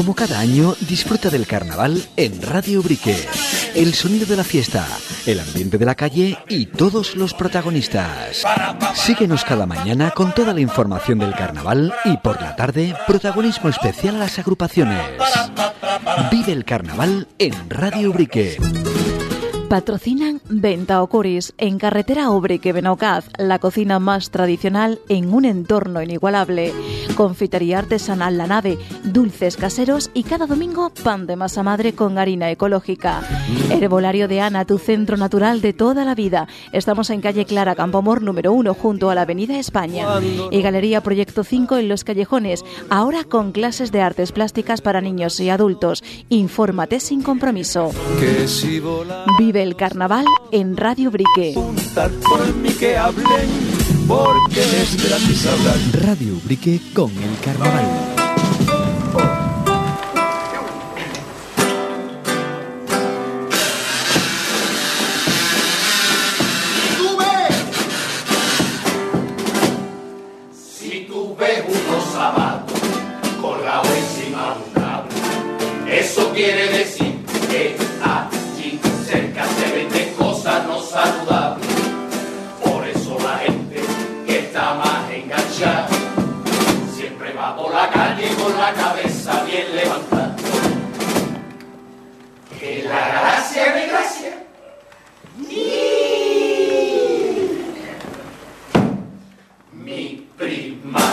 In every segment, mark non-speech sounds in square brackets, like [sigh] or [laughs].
Como cada año, disfruta del carnaval en Radio Brique. El sonido de la fiesta, el ambiente de la calle y todos los protagonistas. Síguenos cada mañana con toda la información del carnaval y por la tarde, protagonismo especial a las agrupaciones. Vive el carnaval en Radio Brique. Patrocinan Venta Ocoris en carretera Obrique Benaucaz, la cocina más tradicional en un entorno inigualable. Confitería artesanal La Nave, dulces caseros y cada domingo pan de masa madre con harina ecológica. Herbolario de Ana, tu centro natural de toda la vida. Estamos en calle Clara Campomor número 1 junto a la Avenida España. Y Galería Proyecto 5 en Los Callejones, ahora con clases de artes plásticas para niños y adultos. Infórmate sin compromiso. Vive el carnaval en Radio Brique. que hablen, porque es gratis hablar. Radio Brique con el carnaval. Si tú ves unos zapatos colgados encima de un cable, eso quiere decir saludables. Por eso la gente que está más enganchada siempre va por la calle con la cabeza bien levantada. Que la gracia de gracia. Mi prima,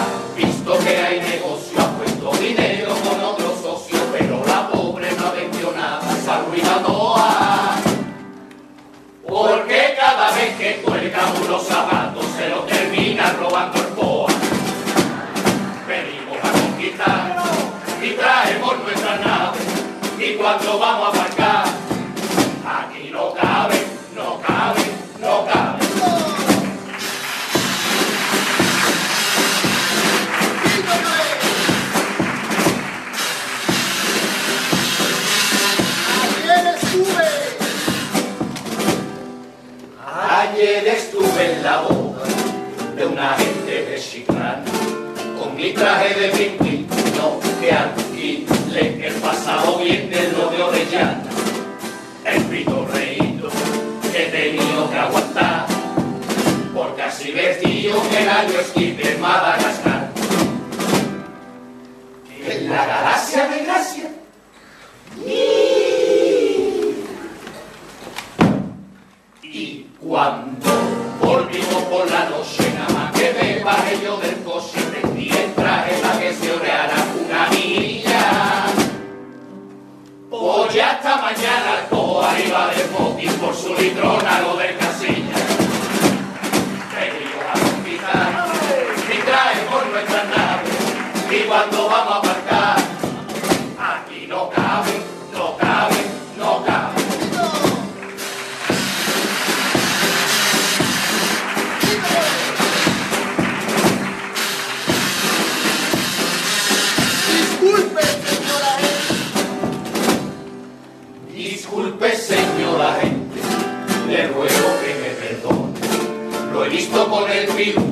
Disculpe, señora gente, le ruego que me perdone. Lo he visto con el virus,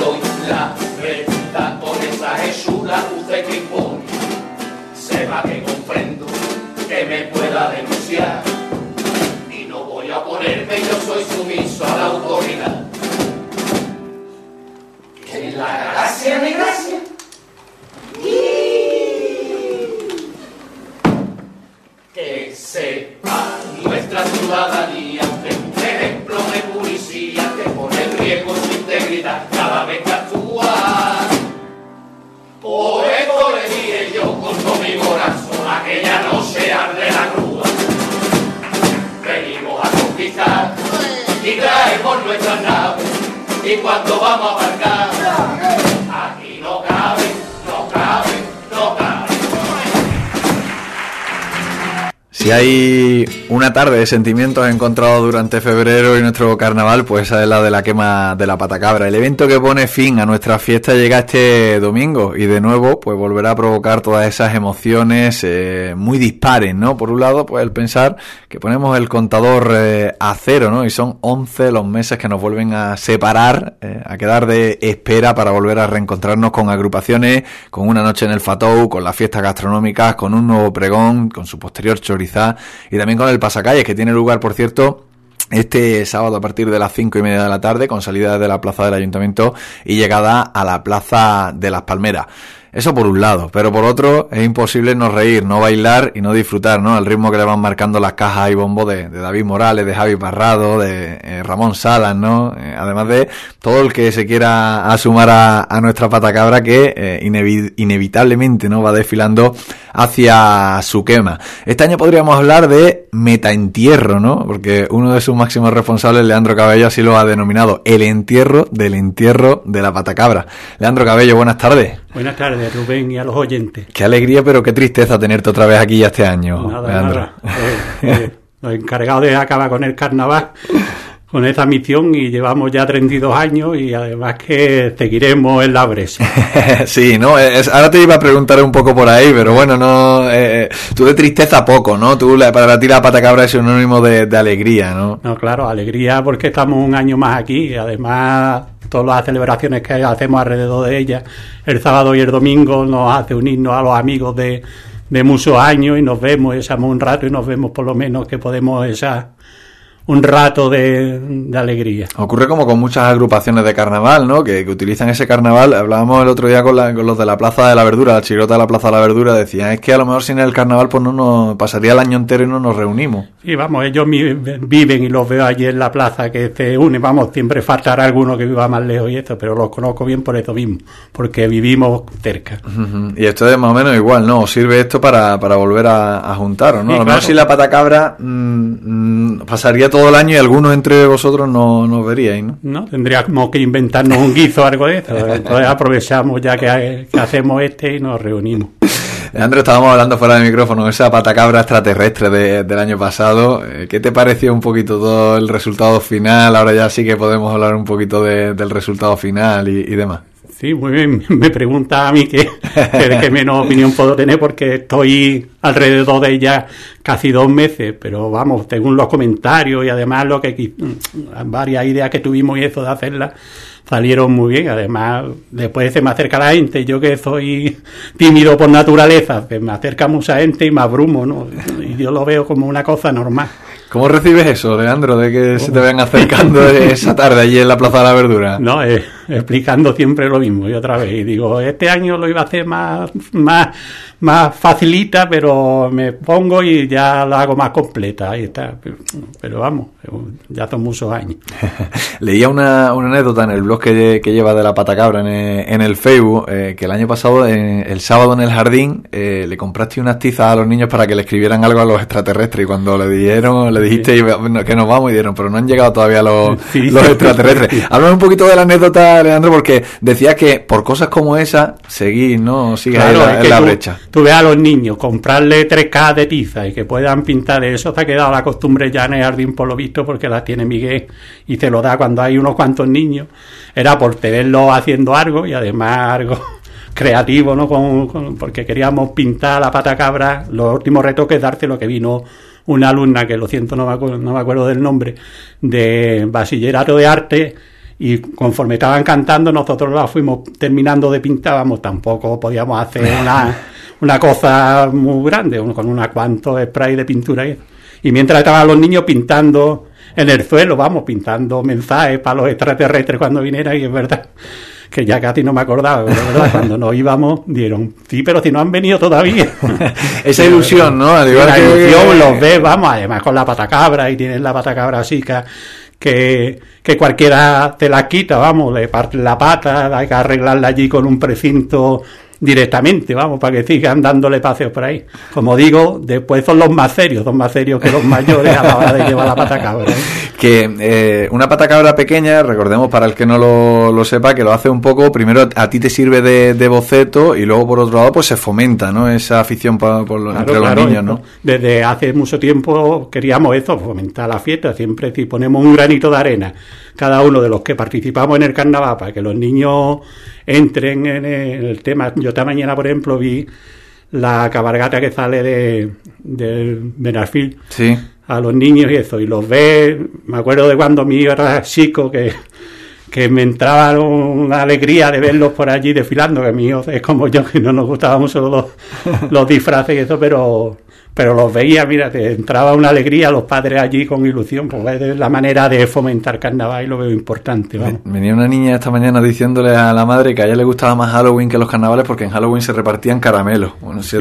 doy la verdad con esa jesura usted que impone. Sepa que comprendo que me pueda denunciar y no voy a ponerme, yo soy sumiso a la autoridad. Que la gracia mi gracia. que sepa nuestra ciudadanía un ejemplo de policía que pone en riesgo su integridad cada vez que actúa. Por esto le dije yo con todo mi corazón aquella noche de la cruz. Venimos a conquistar y traemos nuestras naves y cuando vamos a aparcar Si hay una tarde de sentimientos encontrados durante febrero y nuestro carnaval, pues esa es la de la quema de la patacabra. El evento que pone fin a nuestra fiesta llega este domingo y de nuevo pues volverá a provocar todas esas emociones eh, muy dispares, ¿no? Por un lado, pues el pensar que ponemos el contador eh, a cero, ¿no? Y son 11 los meses que nos vuelven a separar, eh, a quedar de espera para volver a reencontrarnos con agrupaciones, con una noche en el Fatou, con las fiestas gastronómicas, con un nuevo pregón, con su posterior chorizo y también con el pasacalles que tiene lugar, por cierto, este sábado a partir de las cinco y media de la tarde con salida de la plaza del ayuntamiento y llegada a la plaza de las Palmeras. Eso por un lado, pero por otro es imposible no reír, no bailar y no disfrutar, ¿no? Al ritmo que le van marcando las cajas y bombos de, David Morales, de Javi Parrado, de eh, Ramón Salas, ¿no? Eh, además de todo el que se quiera asumar a, nuestra patacabra que eh, inevitablemente, ¿no? Va desfilando hacia su quema. Este año podríamos hablar de metaentierro, ¿no? Porque uno de sus máximos responsables, Leandro Cabello, así lo ha denominado, el entierro del entierro de la patacabra. Leandro Cabello, buenas tardes. Buenas tardes, Rubén, y a los oyentes. Qué alegría, pero qué tristeza tenerte otra vez aquí ya este año. Nada, nada. Eh, eh, los encargados de acabar con el carnaval con esta misión y llevamos ya 32 años y además que seguiremos en la bresa. [laughs] sí, no, ahora te iba a preguntar un poco por ahí, pero bueno, no, eh, tú de tristeza poco, ¿no? Tú para ti la pata cabra es sinónimo de, de alegría, ¿no? No, claro, alegría porque estamos un año más aquí y además todas las celebraciones que hacemos alrededor de ella, el sábado y el domingo nos hace unirnos a los amigos de, de muchos años y nos vemos, echamos un rato y nos vemos por lo menos que podemos esa un rato de, alegría. Ocurre como con muchas agrupaciones de carnaval, ¿no? Que, utilizan ese carnaval. Hablábamos el otro día con, los de la Plaza de la Verdura, la chirota de la Plaza de la Verdura, decían, es que a lo mejor sin el carnaval pues no nos pasaría el año entero y no nos reunimos. Sí, vamos, ellos viven y los veo allí en la plaza que se unen, vamos, siempre faltará alguno que viva más lejos y esto, pero los conozco bien por eso mismo, porque vivimos cerca. Y esto es más o menos igual, ¿no? Sirve esto para, para volver a, juntaros, ¿no? a lo mejor si la patacabra mmm, pasaría todo el año y algunos entre vosotros no nos veríais, ¿no? No, tendríamos que inventarnos un guizo o algo de esto. [laughs] Entonces aprovechamos ya que, hacemos este y nos reunimos. Leandro, estábamos hablando fuera del micrófono, esa patacabra extraterrestre del año pasado. Eh, ¿Qué te pareció un poquito todo el resultado final? Ahora ya sí que podemos hablar un poquito del resultado final y demás. Sí, muy bien. [laughs] Me pregunta a mí que, que, menos opinión puedo tener porque estoy alrededor de ella casi dos meses, pero vamos, según los comentarios y además lo que mm, varias ideas que tuvimos y eso de hacerla salieron muy bien. Además, después se me acerca la gente, yo que soy tímido por naturaleza, se me acerca mucha gente y me abrumo, ¿no? Y yo lo veo como una cosa normal. ¿Cómo recibes eso, Leandro, de que se te ven acercando [laughs] esa tarde allí en la Plaza de la Verdura? No, eh, [laughs] explicando siempre lo mismo, y otra vez. Y digo, este año lo iba a hacer más, más, más facilita, pero me pongo y ya lo hago más completa. Ahí está. Pero, vamos, ya son muchos años. [laughs] Leía una, anécdota en el blog que, lleva de la patacabra en el, en el Facebook, eh, que el año pasado, el sábado en el jardín, eh, le compraste unas tizas a los niños para que le escribieran algo a los extraterrestres. Y cuando le dijeron, le dijiste que nos vamos y dieron, pero no han llegado todavía los, los extraterrestres. [laughs] Háblame un poquito de la anécdota, Leandro, porque decía que por cosas como esa, seguís, ¿no? Sigues en la, brecha. Tú ves a los niños comprarle tres cajas de tiza y que puedan pintar eso, te ha quedado la costumbre ya en el jardín por lo visto, porque la tiene Miguel y se lo da cuando hay unos cuantos niños. Era por tenerlo haciendo algo y además algo [laughs] creativo, ¿no? porque queríamos pintar la pata cabra, los últimos retoques, darte lo que vino una alumna, que lo siento, no me acuerdo, no me acuerdo del nombre, de bachillerato de arte, y conforme estaban cantando, nosotros la fuimos terminando de pintar, vamos, tampoco podíamos hacer [laughs] una, una cosa muy grande, con unos cuantos spray de pintura. Y, y mientras estaban los niños pintando en el suelo, vamos, pintando mensajes para los extraterrestres cuando vinieran, y es verdad que ya casi no me acordaba, pero verdad, [laughs] cuando nos íbamos dieron, sí, pero si no han venido todavía. [laughs] Esa ilusión, ¿no? la ilusión los ve, vamos, además con la patacabra y tienen la patacabra chica que, que cualquiera te la quita, vamos, le parte la pata, hay que arreglarla allí con un precinto directamente, vamos, para que sigan dándole paseos por ahí. Como digo, después son los más serios, son más serios que los mayores a la hora de llevar la patacabra. ¿eh? Que eh, una patacabra pequeña, recordemos para el que no lo, lo, sepa, que lo hace un poco, primero a ti te sirve de, boceto y luego por otro lado pues se fomenta, ¿no? Esa afición por, entre los niños, ¿no? Desde hace mucho tiempo queríamos eso, fomentar la fiesta, siempre si ponemos un granito de arena, cada uno de los que participamos en el carnaval, para que los niños entren en el tema. Yo esta mañana, por ejemplo, vi la cabalgata que sale de, del Benafil sí. a los niños y eso, y los ve, me acuerdo de cuando mi hijo era chico, que, que me entraba una alegría de verlos por allí desfilando, que mi hijo es como yo, que no nos gustaban mucho los, los disfraces y eso, pero pero los veía, mira, te entraba una alegría los padres allí con ilusión, porque es la manera de fomentar carnaval y lo veo importante. Venía una niña esta mañana diciéndole a la madre que a ella le gustaba más Halloween que los carnavales porque en Halloween se repartían caramelos. Bueno, si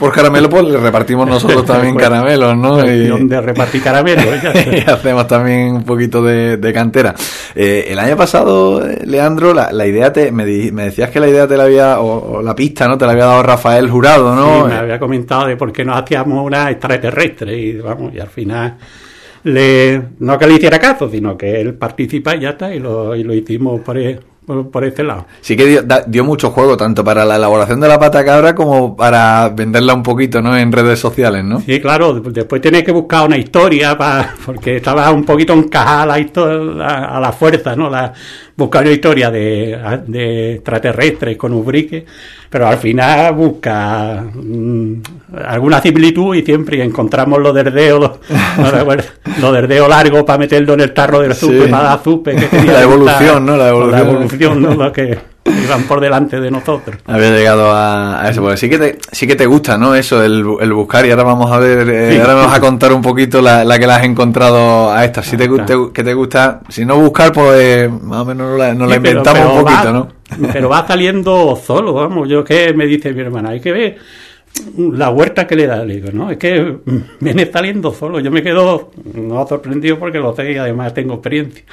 Por, caramelo, pues le repartimos nosotros [laughs] también caramelos, ¿no? Y, donde repartir caramelos. [laughs] y hacemos también un poquito de, cantera. Eh, el año pasado, eh, Leandro, la, la idea te, me, me, decías que la idea te la había, o, la pista, ¿no? Te la había dado Rafael Jurado, ¿no? Sí, me había comentado de por qué no hacía una extraterrestre y vamos, y al final le, no que le hiciera caso, sino que él participa y ya está, y lo, y lo hicimos por, por, este lado. Sí que dio, mucho juego, tanto para la elaboración de la pata cabra como para venderla un poquito, ¿no? En redes sociales, ¿no? Sí, claro, después tienes que buscar una historia, para, porque estaba un poquito encajada la historia, a, la fuerza, ¿no? La, buscar una historia de, de extraterrestres con Ubrique, pero al final busca mm, alguna similitud y siempre encontramos los derdeos, los, los derdeos largos para meterlo en el tarro del zupe, para dar zupe. Que la evolución, ¿no? La evolución. La evolución, ¿no? Lo que iban por delante de nosotros. Había llegado a, eso, porque sí que te, sí que te gusta, ¿no? Eso, el, el buscar, y ahora vamos a ver, eh, ahora vamos a contar un poquito la, la que la has encontrado a esta. Si te, que te gusta, si no buscar, pues más o menos nos la, la inventamos un poquito, ¿no? [laughs] Pero va saliendo solo, vamos. Yo que me dice mi hermana, hay que ver la huerta que le da, le digo, no, es que viene saliendo solo. Yo me quedo no sorprendido porque lo sé y además tengo experiencia.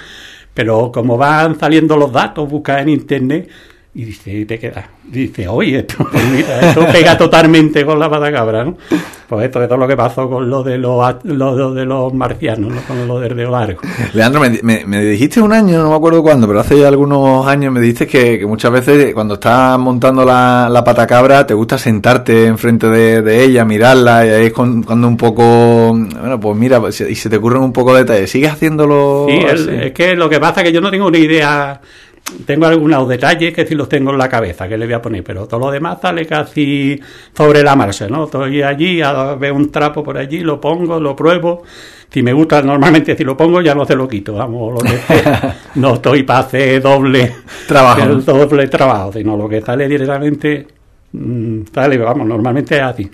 Pero como van saliendo los datos, busca en internet y dice, te queda, dice, oye, esto, [laughs] pues mira, esto pega totalmente con la patacabra, ¿no? Pues esto, es todo lo que pasó con lo de los, lo, de los marcianos, ¿no? Con lo del largo. Leandro, me, me, dijiste un año, no me acuerdo cuándo, pero hace ya algunos años me dijiste que, muchas veces cuando estás montando la, la patacabra te gusta sentarte enfrente de, de ella, mirarla, y ahí es cuando un poco, bueno, pues mira, pues, y se te ocurren un poco de detalles. ¿Sigues haciéndolo? Sí, es que lo que pasa es que yo no tengo ni idea tengo algunos detalles que sí los tengo en la cabeza, que le voy a poner, pero todo lo demás sale casi sobre la marcha, ¿no? Estoy allí, veo un trapo por allí, lo pongo, lo pruebo. Si me gusta, normalmente si lo pongo ya no se lo quito, vamos, lo que [laughs] no estoy para hacer doble trabajo. doble trabajo, sino lo que sale directamente, mm, sale, vamos, normalmente es así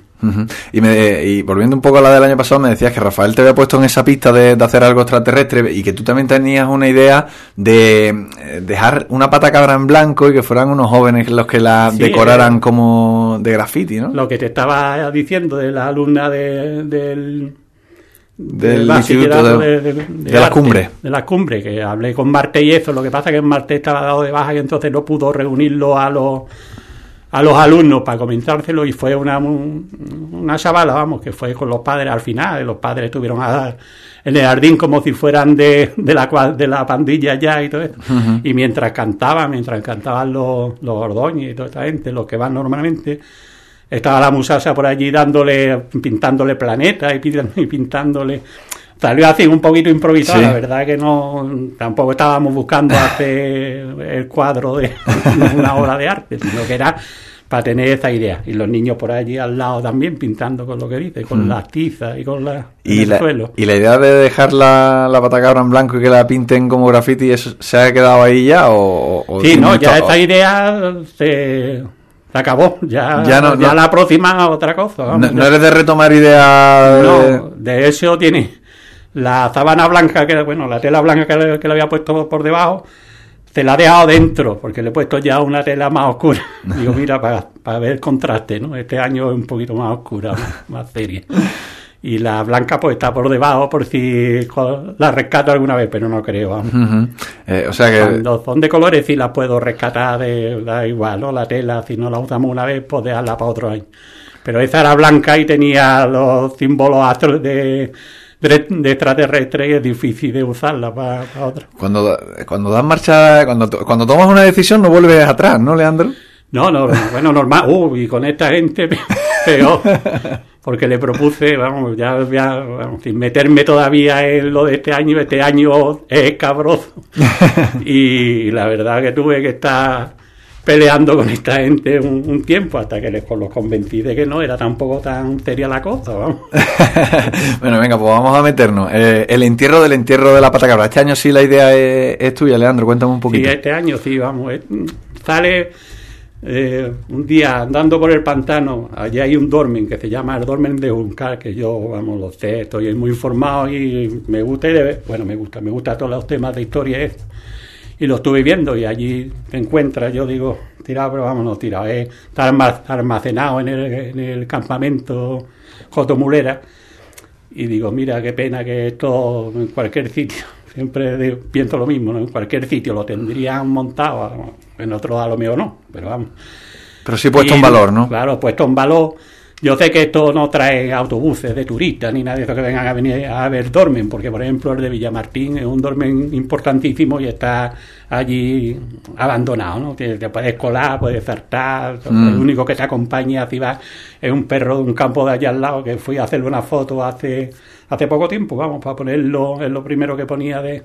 y, me, y volviendo un poco a la del año pasado, me decías que Rafael te había puesto en esa pista de, hacer algo extraterrestre y que tú también tenías una idea de eh, dejar una pata cabra en blanco y que fueran unos jóvenes los que la decoraran eh, como de graffiti, ¿no? Lo que te estaba diciendo de la alumna del del, instituto de, la cumbre de la cumbre que hablé con Marte y eso lo que pasa es que Marte estaba dado de baja y entonces no pudo reunirlo a los a los alumnos para comentárselo y fue una, una chavala, vamos, que fue con los padres al final, los padres estuvieron a dar en el jardín como si fueran de, de, la, de la pandilla ya y todo eso. Y mientras cantaban, mientras cantaban los, los y toda esta gente, los que van normalmente, estaba la musacha por allí dándole, pintándole planetas y, [laughs] pintándole salió así un poquito improvisado, la verdad que no tampoco estábamos buscando hacer el cuadro de [laughs] una obra de arte, sino que era para tener esa idea. Y los niños por allí al lado también pintando con lo que dice, con mm. las tizas y con la, ¿Y el la, suelo. ¿Y la idea de dejar la, la patacabra en blanco y que la pinten como graffiti, eso se ha quedado ahí ya? O, sí, no, ya esta idea se, acabó, ya, ya, no, ya la próxima otra cosa. no, eres de retomar ideas. No, de eso tiene la sábana blanca, que bueno, la tela blanca que le, que le había puesto por debajo, se la ha dejado dentro, porque le he puesto ya una tela más oscura. [laughs] Digo, mira, para, para ver el contraste, ¿no? Este año es un poquito más oscura, más, seria. y la blanca pues está por debajo por si la rescato alguna vez, pero no creo. Vamos. Eh, o sea que... Cuando son de colores sí las puedo rescatar, de, da igual, ¿no? La tela, si no la usamos una vez, pues dejarla para otro año. Pero esa era blanca y tenía los símbolos astros de, de, extraterrestre y es difícil de usarla para, otra. Cuando, cuando das marcha, cuando, cuando tomas una decisión no vuelves atrás, ¿no, Leandro? No, no, bueno, normal. Uh, y con esta gente [laughs] peor. Porque le propuse, vamos, ya, vamos, sin meterme todavía en lo de este año, este año es escabroso. [laughs] y la verdad que tuve que estar peleando con esta gente un, tiempo hasta que les los convencí de que no era tampoco tan seria la cosa. Vamos. [laughs] bueno, venga, pues vamos a meternos. Eh, el entierro del entierro de la patacabra. Este año sí la idea es, tuya, Leandro. Cuéntame un poquito. Sí, este año sí, vamos. sale eh, un día andando por el pantano. Allí hay un dormen que se llama el dormen de Juncal, que yo, vamos, lo sé, estoy muy informado y me gusta, bueno, me gusta, me gusta todos los temas de historia y lo estuve viendo y allí te encuentras, yo digo, tirado, pero vámonos, tirado, eh, está almacenado en el, en el campamento Jotomulera y digo, mira, qué pena que esto en cualquier sitio, [laughs] siempre pienso lo mismo, en cualquier sitio lo tendrían montado, en otro a lo mejor no, pero vamos. Pero sí puesto en valor, ¿no? Claro, puesto en valor yo sé que esto no trae autobuses de turistas ni nada de eso que vengan a venir a ver Dormen, porque por ejemplo el de Villamartín es un Dormen importantísimo y está allí abandonado, ¿no? Te, puedes colar, puedes saltar, el mm. único que te acompaña así va es un perro de un campo de allá al lado que fui a hacerle una foto hace, hace poco tiempo, vamos, para ponerlo, es lo primero que ponía de,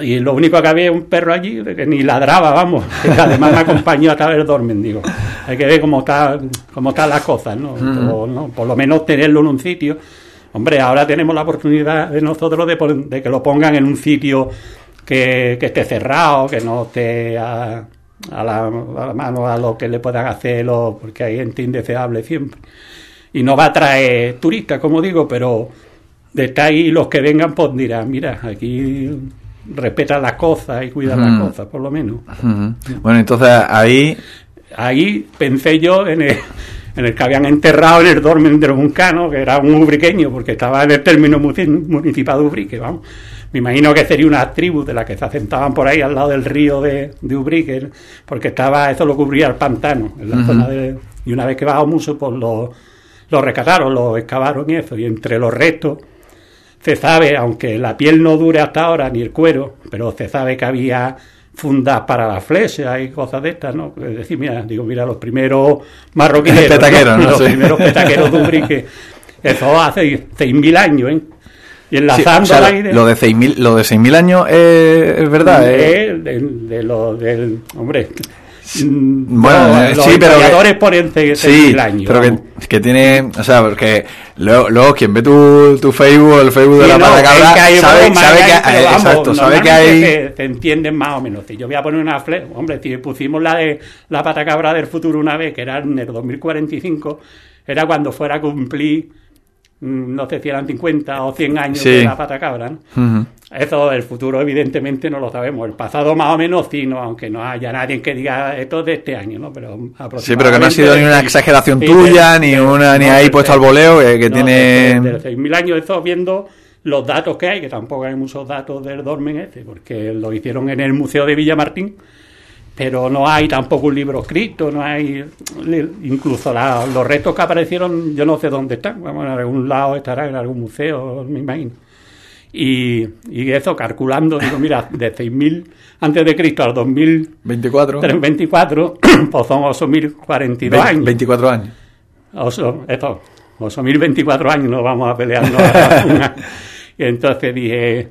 y lo único que había un perro allí que ni ladraba, vamos. Que además me acompañó a través del digo. Hay que ver cómo, está, cómo están las cosas, ¿no? Por lo menos tenerlo en un sitio. Hombre, ahora tenemos la oportunidad de nosotros de, que lo pongan en un sitio que, esté cerrado, que no esté a, la, mano a lo que le puedan hacer, porque hay gente indeseable siempre. Y no va a traer turistas, como digo, pero de ahí los que vengan, pues dirán, mira, aquí respeta las cosas y cuida las cosas, por lo menos. Bueno, entonces ahí... Ahí pensé yo en el, en el que habían enterrado en el dormen de Juncano, que era un ubriqueño, porque estaba en el término municipal de Ubrique, vamos. Me imagino que sería una tribu de las que se asentaban por ahí al lado del río de, de Ubrique, porque estaba, eso lo cubría el pantano, en la zona de, y una vez que bajó mucho, pues lo, lo rescataron, lo excavaron y eso, y entre los restos se sabe, aunque la piel no dure hasta ahora, ni el cuero, pero se sabe que había fundas para la flecha y cosas de estas, ¿no? Es decir, mira, digo, mira, los primeros marroquineros, [laughs] petaqueros, los primeros petaqueros de Ubrique, eso hace 6.000 años, ¿eh? Y enlazando la idea, lo de 6.000 lo de 6.000 años es verdad, ¿eh? De, de, lo del hombre, bueno, eh, sí, pero que, sí, pero que, tiene, o sea, porque luego, quien ve tu, tu Facebook, el Facebook de la no, patacabra, sabe, sabe, que, hay, exacto, sabe que hay... Se, entienden más o menos. Si yo voy a poner una flecha, hombre, si pusimos la de la patacabra del futuro una vez, que era en el 2045, era cuando fuera a cumplir Mm, no sé si eran 50 o 100 años de la pata cabra. ¿no? Eso el futuro evidentemente no lo sabemos. El pasado más o menos sí, ¿no? aunque no haya nadie que diga esto de este año, ¿no? Pero Sí, pero que no ha sido ni una exageración tuya, ni una ni ahí puesto al voleo, que, tiene... De, 6.000 años estoy viendo los datos que hay, que tampoco hay muchos datos del Dormen este, porque lo hicieron en el Museo de Villamartín pero no hay tampoco un libro escrito, no hay incluso los restos que aparecieron, yo no sé dónde están, vamos, en algún lado estarán en algún museo, me imagino. Y, y eso, calculando, digo, mira, de 6.000 antes de Cristo al 2024, 24, [coughs] pues son 8.042 años. 24 años. Oso, esto, 8.024 años nos vamos a pelear. [laughs] y entonces dije,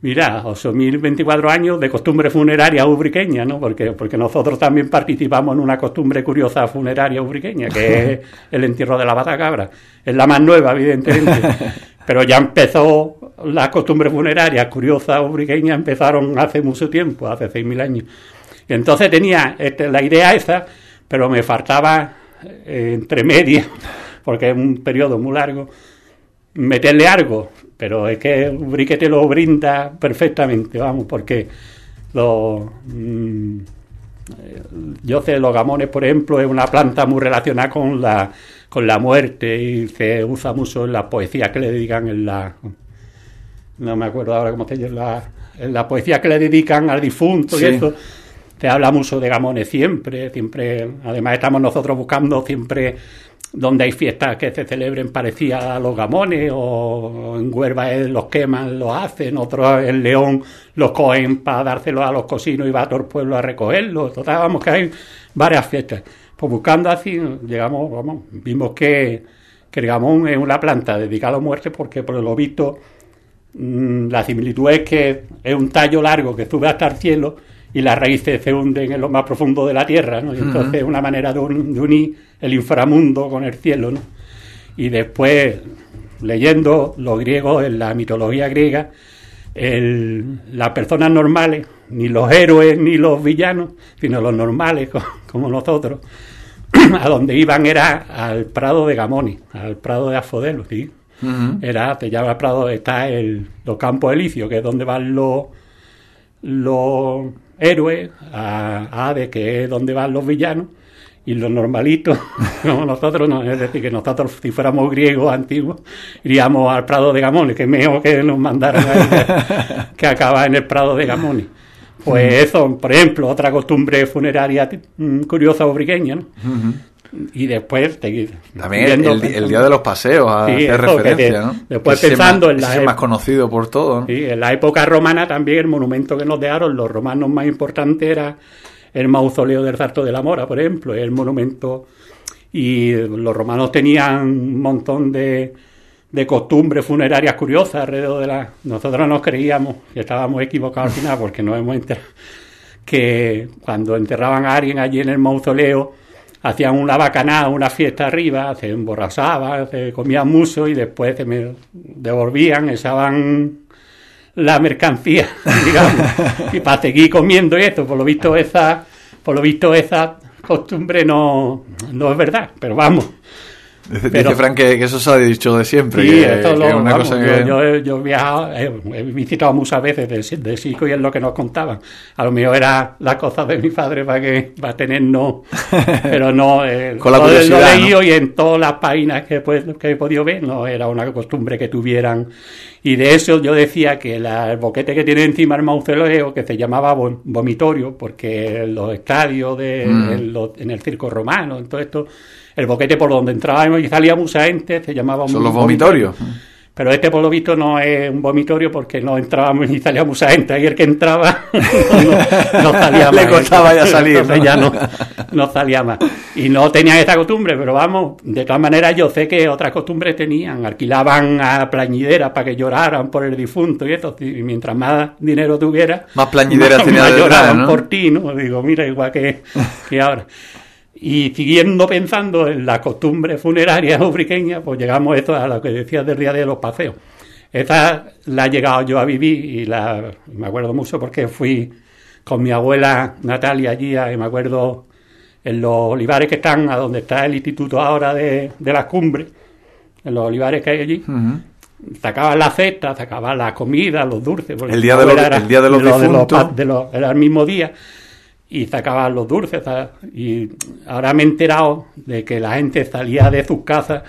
Mira, 8.024 años de costumbre funeraria ubriqueña, ¿no? Porque, porque nosotros también participamos en una costumbre curiosa funeraria ubriqueña, que es [laughs] el entierro de la batacabra. Es la más nueva, evidentemente. [laughs] Pero ya empezó las costumbres funerarias curiosas ubriqueñas, empezaron hace mucho tiempo, hace 6.000 años. Entonces tenía este, la idea esa, pero me faltaba eh, entre medias, [laughs] porque es un periodo muy largo, meterle algo pero es que Ubrique te lo brinda perfectamente, vamos, porque los, mm, yo sé, los gamones, por ejemplo, es una planta muy relacionada con la, con la muerte y se usa mucho en las poesías que le dedican en la no me acuerdo ahora cómo se llama en la poesía que le dedican al difunto y eso se habla mucho de gamones siempre siempre además estamos nosotros buscando siempre donde hay fiestas que se celebren parecidas a los gamones, o en Huelva los queman, los hacen, otros en León los cogen para dárselos a los cocinos y va a todo el pueblo a recogerlos. Total, vamos, que hay varias fiestas. Pues buscando así, llegamos, vamos, vimos que, que el gamón es una planta dedicada a la muerte porque por lo visto mm, la similitud es que es un tallo largo que sube hasta el cielo y las raíces se hunden en lo más profundo de la tierra, ¿no? Y entonces es una manera de, unir el inframundo con el cielo, ¿no? Y después, leyendo los griegos, en la mitología griega, las personas normales, ni los héroes ni los villanos, sino los normales, [laughs] como, nosotros, [coughs] a donde iban era al prado de Gamoni, al prado de Afodelo, ¿sí? Era, te llama Prado, está el, los campos elíseos, que es donde van los, los héroes, a Hades, que es donde van los villanos, y los normalitos, [laughs] como nosotros, no, es decir, que nosotros si fuéramos griegos antiguos, iríamos al Prado de Gamoni, que mejor que nos mandaran a [laughs] que acaba en el Prado de Gamoni. Pues eso, por ejemplo, otra costumbre funeraria mm, curiosa obriqueña, ¿no? y después también el, día de los paseos a hacer referencia ¿no? después pensando en la más conocido por todo sí, en la época romana también el monumento que nos dejaron los romanos más importante era el mausoleo del Sarto de la Mora por ejemplo el monumento y los romanos tenían un montón de, de costumbres funerarias curiosas alrededor de la nosotros nos creíamos que estábamos equivocados al final porque no hemos enterado que cuando enterraban a alguien allí en el mausoleo hacían una bacanada, una fiesta arriba, se emborrachaban, se comían mucho y después se me devolvían, echaban la mercancía, [laughs] digamos, y para seguir comiendo y esto, por lo visto esa, por lo visto esa costumbre no, no es verdad, pero vamos, Dice Frank que, eso se ha dicho de siempre. Sí, esto lo, una cosa que... yo, he viajado, he, visitado muchas veces de, de Sico y es lo que nos contaban. A lo mejor era la cosa de mi padre para que va a tener no, [laughs] pero no. Eh, Con la lo, he leído y en todas las páginas que, pues, que he podido ver no era una costumbre que tuvieran. Y de eso yo decía que la, el boquete que tiene encima el mausoleo, que se llamaba vomitorio, porque los estadios de, mm. en, en el circo romano, en todo esto el boquete por donde entrábamos y salía mucha gente se llamaba Son los vomitorios. Pero este, por lo visto, no es un vomitorio porque no entrábamos y salía mucha gente. Ahí el que entraba [laughs] no, salía [laughs] más. Le costaba ya salir. ¿no? ya no, salía más. Y no tenían esta costumbre, pero vamos, de todas maneras yo sé que otras costumbres tenían. Alquilaban a plañideras para que lloraran por el difunto y eso. Y mientras más dinero tuviera, más plañideras [laughs] tenían lloraban por ti, ¿no? Digo, mira, igual que, que ahora. Y siguiendo pensando en la costumbre funeraria ubriqueña, pues llegamos esto a lo que decías del día de los paseos. Esta la he llegado yo a vivir y la, me acuerdo mucho porque fui con mi abuela Natalia allí, y me acuerdo en los olivares que están, a donde está el instituto ahora de, de las cumbres, en los olivares que hay allí. Sacaban la cesta, sacaban la comida, los dulces. El día, de los, el día de los, era el mismo día y sacaban los dulces. Y ahora me he enterado de que la gente salía de sus casas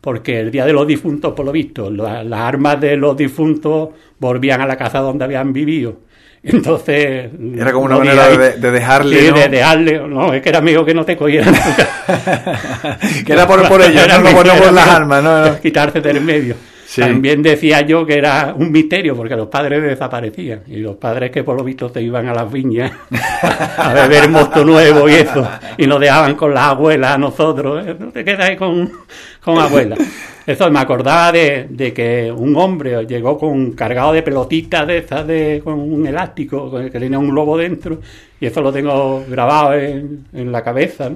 porque el día de los difuntos, por lo visto, las armas de los difuntos volvían a la casa donde habían vivido. Entonces. Era como una manera de, dejarle. Sí, de dejarle. No, es que era amigo que no te cogieran. [laughs] que era por, por [laughs] ellos, no, por, por las armas, no, [laughs] Quitarse del medio. También decía yo que era un misterio porque los padres desaparecían y los padres que por lo visto te iban a las viñas [laughs] a beber mosto nuevo y eso y nos dejaban con las abuelas a nosotros, ¿eh? no te quedas con, con abuela. Eso me acordaba de, de, que un hombre llegó con cargado de pelotitas de esas de, con un elástico que tenía un globo dentro y eso lo tengo grabado en, en la cabeza.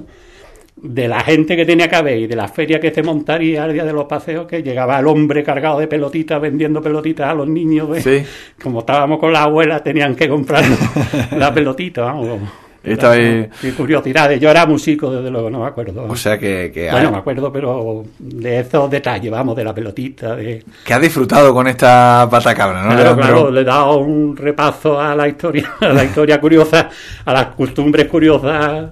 De la gente que tenía que haber y de la feria que se montaría al día de los paseos, que llegaba el hombre cargado de pelotitas, vendiendo pelotitas a los niños. Como estábamos con la abuela, tenían que comprar [laughs] la pelotita. Estaba ahí... Y curiosidades. Yo era músico, desde luego, no me acuerdo. O sea que... que bueno, me acuerdo, pero de esos detalles, vamos, de la pelotita, de... que has disfrutado con esta patacabra, ¿no? Claro, claro, le he dado un repaso a la historia, [laughs] a la historia curiosa, a las costumbres curiosas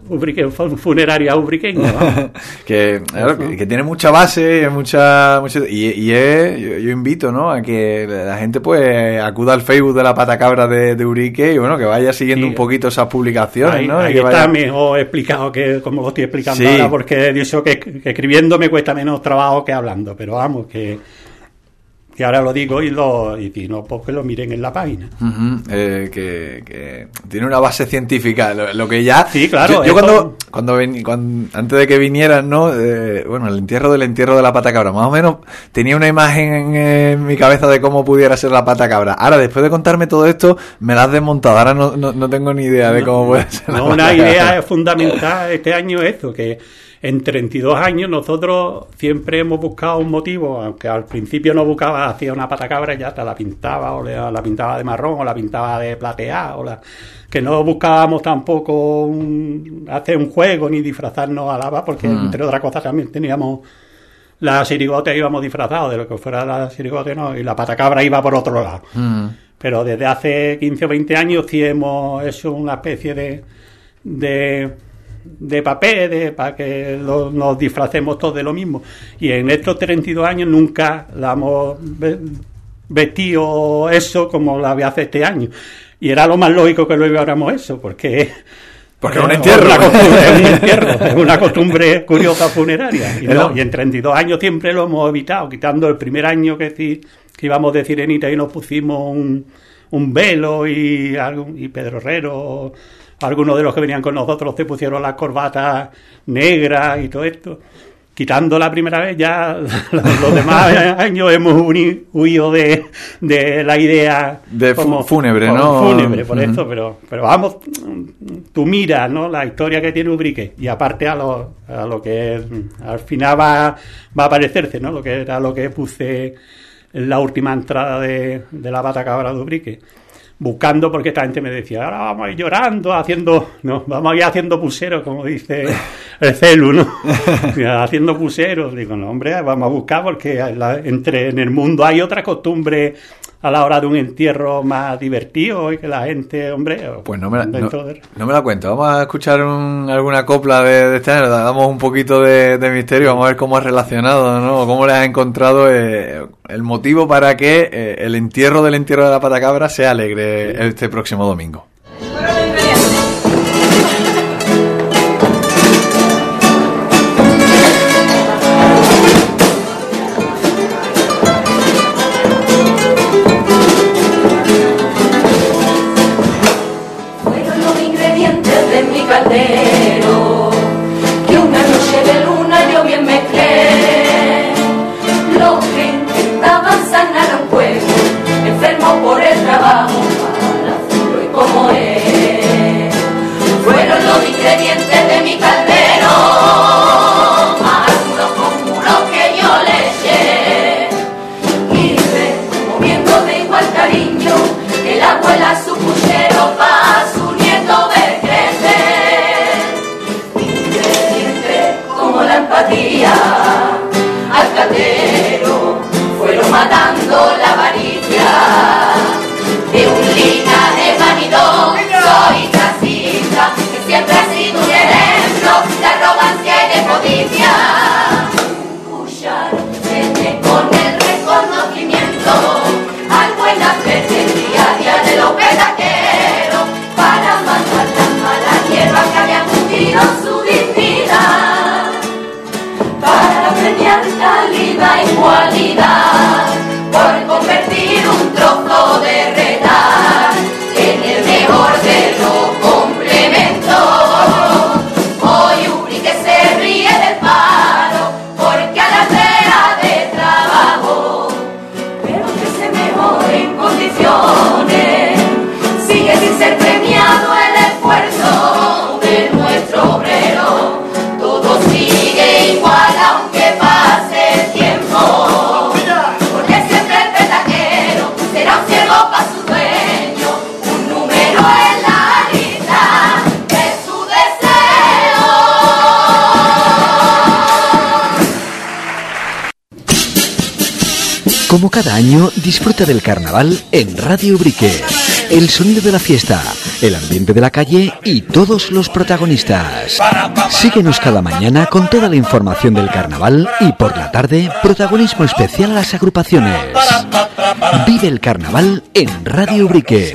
funerarias ubriqueñas. [laughs] que, claro, que, que tiene mucha base mucha, mucha y, y es- yo, yo invito ¿no? a que la gente pues acuda al Facebook de la patacabra de, de Urique y bueno que vaya siguiendo Sí. un poquito esas publicaciones Ahí, ¿no? Y ahí está mejor explicado que como lo estoy explicando Sí. ahora, porque he dicho que, que escribiendo me cuesta menos trabajo que hablando, pero vamos, que, que ahora lo digo y, lo, y si no, pues que lo miren en la página. Eh, que, que tiene una base científica, lo, lo que ya... Sí, claro, Yo, cuando, cuando, ven- cuando- antes de que vinieran, ¿no? Eh, bueno, el entierro del entierro de la patacabra, más o menos tenía una imagen en, en mi cabeza de cómo pudiera ser la patacabra. Ahora, después de contarme todo esto, me la has desmontado. Ahora no, no, no tengo ni idea de cómo puede ser la No, una idea fundamental este año es eso, que en 32 años nosotros siempre hemos buscado un motivo, aunque al principio no buscaba, hacía una patacabra y ya te la pintaba, o la pintaba de marrón, o la pintaba de plateado, o la, que no buscábamos tampoco un- hacer un juego ni disfrazarnos a lava, porque entre otras cosas también teníamos la sirigote íbamos disfrazados de lo que fuera la sirigote, ¿no? y la patacabra iba por otro lado. Mm. Pero desde hace 15 o 20 años sí hemos hecho una especie de, de, de papel de, para que lo- nos disfracemos todos de lo mismo. Y en estos 32 años nunca la hemos ve- vestido eso como la voy a hacer este año. Y era lo más lógico que lo lleváramos eso, porque... Porque es un entierro. una costumbre, es un [laughs] entierro, es una costumbre curiosa funeraria. Y, no, y en 32 años siempre lo hemos evitado, quitando el primer año que, sí- que íbamos de Sirenita y nos pusimos un, un velo y, y Pedro Herrero, algunos de los que venían con nosotros se pusieron las corbatas negras y todo esto. Quitando la primera vez, ya [laughs] los demás [laughs] años hemos huido de, de la idea De fúnebre, como ¿no? Fúnebre, por Ujú. eso, pero, pero vamos, tú miras, ¿no? La historia que tiene Ubrique y aparte a lo, a lo que al final va, va a parecerse, ¿no? Lo que era lo que puse en la última entrada de, de la batacabra de Ubrique. Buscando, porque esta gente me decía, ahora vamos a ir llorando, haciendo, no, vamos a ir haciendo puseros, como dice el celu, ¿no? [laughs] haciendo puseros. Digo, no, hombre, vamos a buscar porque la- entre, en el mundo hay otra costumbre a la hora de un entierro más divertido y que la gente, hombre, Pues no me, la, no, de- no me la cuento. Vamos a escuchar un- alguna copla de, de este año. Damos un poquito de, de misterio. Vamos a ver cómo has relacionado, ¿no? Cómo le has encontrado eh, el motivo para que eh, el entierro del entierro de la patacabra sea alegre este próximo domingo. Chocolate. Como cada año, disfruta del carnaval en Radio Brique. El sonido de la fiesta, el ambiente de la calle y todos los protagonistas. Síguenos cada mañana con toda la información del carnaval y por la tarde, protagonismo especial a las agrupaciones. Vive el carnaval en Radio Brique.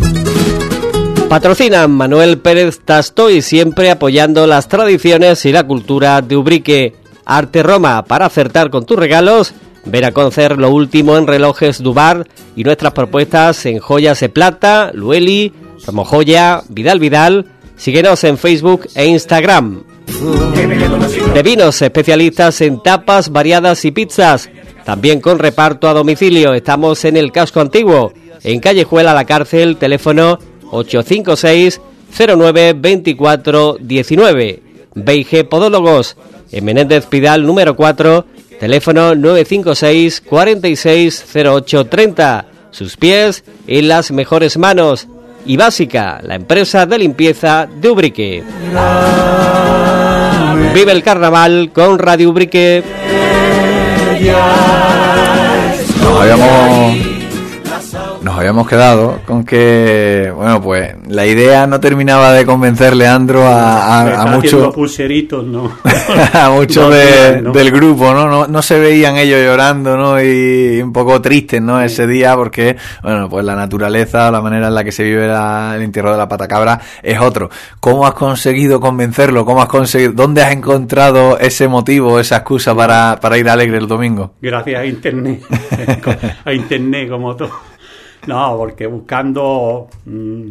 Patrocinan Manuel Pérez Tasto y siempre apoyando las tradiciones y la cultura de Ubrique. Arte Roma para acertar con tus regalos. Ver a conocer lo último en relojes Dubar y nuestras propuestas en joyas de plata, Lueli, Joya, Vidal Vidal. Síguenos en Facebook e Instagram. De vinos, especialistas en tapas variadas y pizzas. También con reparto a domicilio. Estamos en el casco antiguo, en Callejuela La Cárcel, teléfono 856 09 24 19. BIG Podólogos, en Menéndez Pidal número 4, teléfono 956 46 08 30. Sus pies en las mejores manos. Y Básica, la empresa de limpieza de Ubrique. Vive el carnaval con Radio Ubrique. Habíamos, nos habíamos quedado con que, bueno, pues la idea no terminaba de convencer Leandro a, a, a Está mucho, haciendo pulseritos, ¿no? [laughs] a mucho No, de- no. del grupo, ¿no? ¿no? No se veían ellos llorando, ¿no? Y un poco tristes, ¿no? Ese día porque, bueno, pues la naturaleza, la manera en la que se vive la- el entierro de la patacabra es otro. ¿Cómo has conseguido convencerlo? ¿Cómo has conseguido? ¿Dónde has encontrado ese motivo, esa excusa para, para ir alegre el domingo? Gracias a Internet. [laughs] a Internet, como todo. No, porque buscando mm,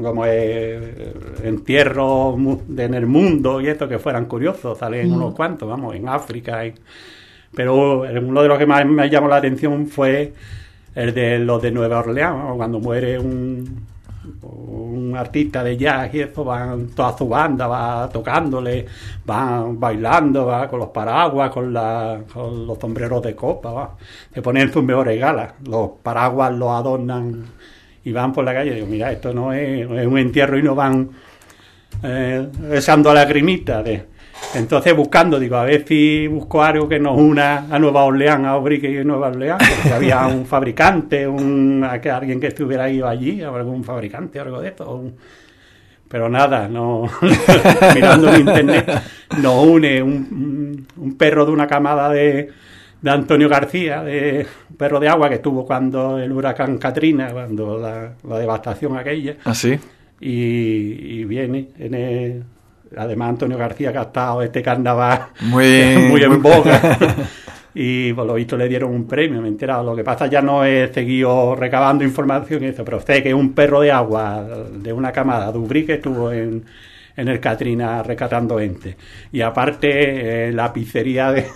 como eh, entierros en el mundo y esto que fueran curiosos, salen unos cuantos, vamos, en África. y- pero uno de los que más me llamó la atención fue el de los de Nueva Orleans, ¿no? cuando muere un, un artista de jazz y eso, van toda su banda, va tocándole, van bailando, va con los paraguas, con, los sombreros de copa, va. se ponen sus mejores galas, los paraguas los adornan y van por la calle. Digo, mira, esto no es, no es un entierro y no van eh, echando lagrimita de entonces buscando, digo, a ver si busco algo que nos una a Nueva Orleans, a Obrique y Nueva Orleans, porque [laughs] había un fabricante, un, alguien que estuviera ido allí, algún fabricante, algo de esto. un- pero nada, no [laughs] mirando en internet nos une un, perro de una camada de, de Antonio García, de un perro de agua que estuvo cuando el huracán Katrina, cuando la, la devastación aquella, ¿Así? y, y viene en el- además Antonio García que ha estado este carnaval Muy- [laughs] muy en boga. [laughs] Y por lo visto le dieron un premio me he enterado. Lo que pasa ya no he seguido recabando información y eso pero sé que es un perro de agua de una camada Dubrí que estuvo en en el Catrina rescatando gente. Y aparte, eh, la pizzería de,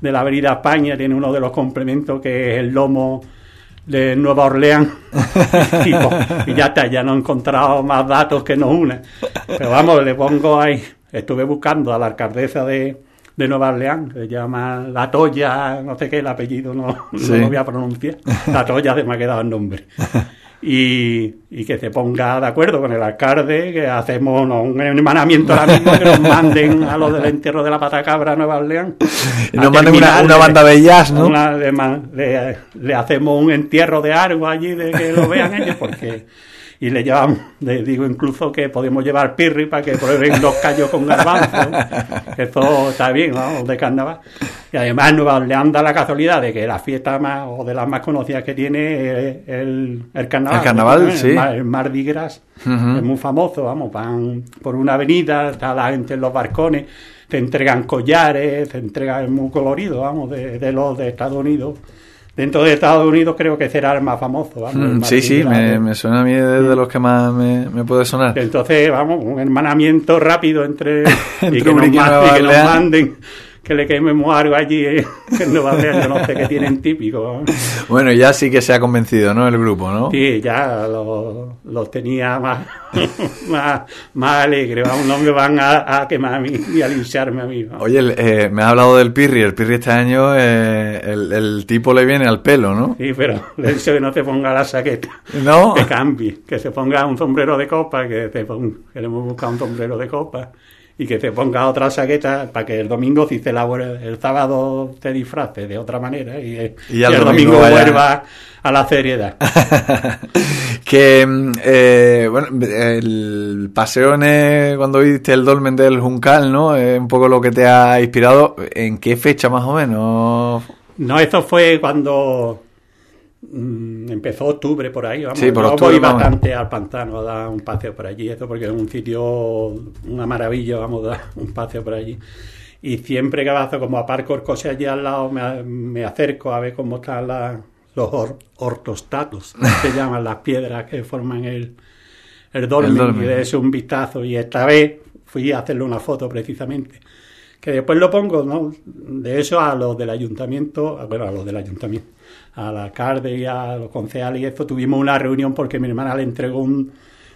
de la Avenida España tiene uno de los complementos que es el lomo de Nueva Orleans. [laughs] y, pues, y ya está, ya no he encontrado más datos que nos unen. Pero vamos, le pongo ahí. Estuve buscando a la alcaldesa de, de Nueva Orleans, que se llama La Toya, no sé qué, el apellido no, Sí. no lo voy a pronunciar. La Toya se me ha quedado el nombre. [laughs] Y, y que se ponga de acuerdo con el alcalde, que hacemos no, un hermanamiento ahora mismo, que nos manden a los del entierro de la patacabra a Nueva Orleans. [laughs] Y nos manden una, banda de jazz, ¿no? una- le- le hacemos un entierro de algo allí de que lo vean ellos, porque. Y le llevamos, le digo incluso que podemos llevar pirri para que prueben [laughs] los callos con garbanzo. Eso está bien, vamos, de carnaval. Y además Nueva Orleans da la casualidad de que la fiesta más, o de las más conocidas que tiene es el, el carnaval. El carnaval, sí. Mar- el Mardi Gras es muy famoso, vamos, van por una avenida, está la gente en los barcones, se entregan collares, se entregan es muy colorido, vamos, de, de los de Estados Unidos. Dentro de Estados Unidos creo que será el más famoso, vamos. el Mm, Mardi Sí, sí, me, me suena a mí de, de los que más me, me puede sonar. Entonces, vamos, un hermanamiento rápido entre, [laughs] Entre y, que nos, y que nos manden, que le quememos algo allí eh, [laughs] en Nueva Orleans, yo no sé qué tienen típico. Bueno, ya sí que se ha convencido, ¿no? El grupo, ¿no? Sí, ya los los tenía más, [laughs] más, más alegre, vamos, no me van a, a quemar a mí y a lincharme a mí. vamos. Oye, eh, me has hablado del Pirri. El Pirri este año, eh, el, el tipo le viene al pelo, ¿no? Sí, pero le he dicho que no se ponga la saqueta, No. que cambie, que se ponga un sombrero de copa, que se ponga, queremos buscar un sombrero de copa y que te ponga otra saqueta para que el domingo si se labore, el sábado te disfraces de otra manera y, y el domingo domingo vaya- vuelva a la seriedad. [laughs] que mm, eh, bueno el paseo en el- cuando viste el dolmen del Juncal no es un poco lo que te ha inspirado. En qué fecha más o menos No, eso fue cuando empezó octubre por ahí. Vamos. Sí, por octubre, voy vamos. bastante al pantano a dar un paseo por allí, eso porque es un sitio, una maravilla, vamos a dar [laughs] un paseo por allí. Y siempre que paso, como aparco el coche allí al lado, me, me acerco a ver cómo están la- los or- ortostatos, [laughs] se llaman las piedras que forman el, el dolmen, El dolmen. y de eso un vistazo. Y esta vez fui a hacerle una foto precisamente que después lo pongo, ¿no? De eso a los del ayuntamiento, bueno, a los del ayuntamiento, al alcalde y a los concejales y esto, tuvimos una reunión porque mi hermana le entregó un,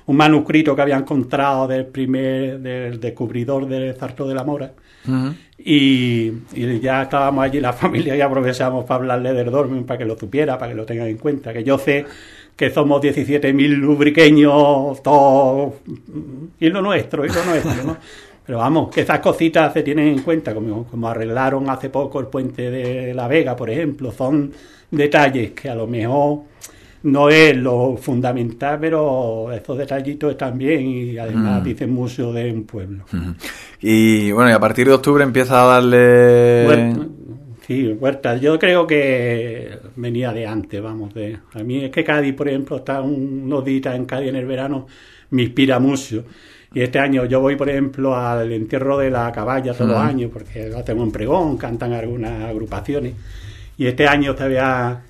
un manuscrito que había encontrado del primer, del descubridor del Zarto de la Mora. Y, y ya estábamos allí la [laughs] familia y aprovechamos para hablarle del Dormen, para que lo supiera, para que lo tengan en cuenta. Que yo sé que somos 17.000 lubriqueños, todos, y lo nuestro, y lo nuestro, ¿no? [laughs] Pero vamos, que esas cositas se tienen en cuenta, como, como arreglaron hace poco el puente de La Vega, por ejemplo, son detalles que a lo mejor no es lo fundamental, pero estos detallitos están bien y además Mm. dicen mucho de un pueblo. y bueno y a partir de octubre empieza a darle Huerta, sí, Huerta. Yo creo que venía de antes, vamos. De, a mí es que Cádiz, por ejemplo, está un- unos días en Cádiz en el verano, me inspira mucho. Y este año yo voy, por ejemplo, al entierro de la caballa todos los años, porque hacemos un pregón, cantan algunas agrupaciones. Y este año se había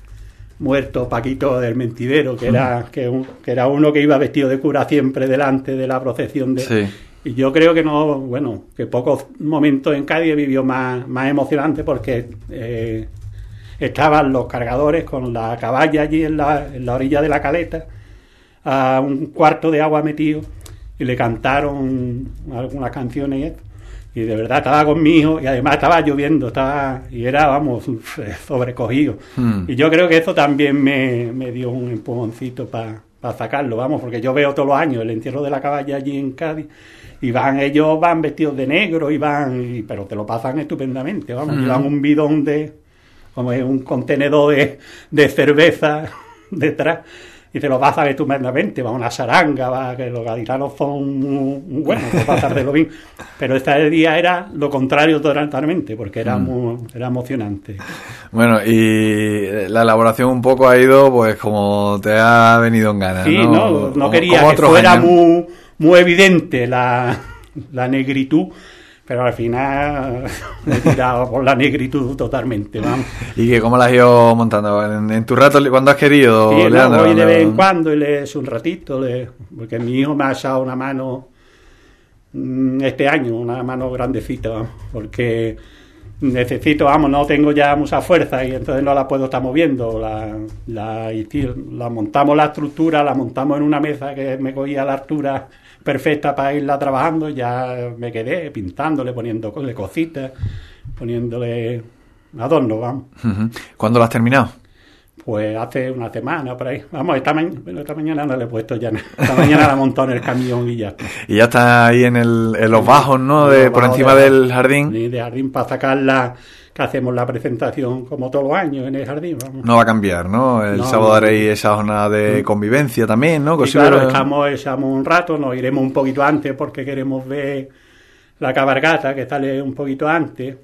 muerto Paquito del Mentidero, que era, que, un- que era uno que iba vestido de cura siempre delante de la procesión de, Sí. y yo creo que no, bueno, que pocos momentos en Cádiz he vivido más, más emocionante porque eh, estaban los cargadores con la caballa allí en la, en la orilla de la caleta, a un cuarto de agua metido, y le cantaron algunas canciones y de verdad estaba con mi hijo y además estaba lloviendo, estaba y era, vamos, [laughs] sobrecogido. Hmm. Y yo creo que eso también me, me dio un empujoncito para sacarlo, vamos, porque yo veo todos los años el entierro de la caballa allí en Cádiz y van, ellos van vestidos de negro y van, y- pero te lo pasan estupendamente, vamos, Mm. llevan un bidón de, como es un contenedor de, de cerveza [laughs] detrás y te lo pasan estupendamente, va una saranga, va, que los gaditanos son muy, buenos, para pasártelo bien, pero este día era lo contrario totalmente, porque era, Mm. muy, era emocionante. Bueno, y la elaboración un poco ha ido, pues, como te ha venido en ganas, Sí, ¿no? no, no quería que fuera años. muy, muy evidente la, la negritud, pero al final [laughs] me he tirado por la negritud totalmente, vamos. ¿Y que cómo la has ido montando? ¿En, en tu rato, cuando has querido, Sí, no, Leandro? voy de ¿no? vez en cuando y le echo un ratito, le- porque mi hijo me ha echado una mano mm, este año, una mano grandecita, vamos, porque necesito, vamos, no tengo ya mucha fuerza y entonces no la puedo estar moviendo. La, la, la montamos la estructura, la montamos en una mesa que me cogía la altura perfecta para irla trabajando ya me quedé pintándole, poniéndole cositas, poniéndole adornos, vamos. ¿Cuándo lo has terminado? Pues hace una semana por ahí. Vamos, esta, ma- bueno, esta mañana no le he puesto ya nada. Esta mañana la he montado en el camión y ya está. [laughs] Y ya está ahí en, el, en los bajos, ¿no? De, por encima de- del jardín. Y de jardín para sacarla, que hacemos la presentación como todos los años en el jardín. Vamos. No va a cambiar, ¿no? El No, sábado no. haréis esa jornada de convivencia también, ¿no? Claro, echamos, echamos un rato, nos iremos un poquito antes porque queremos ver la cabargata que sale un poquito antes.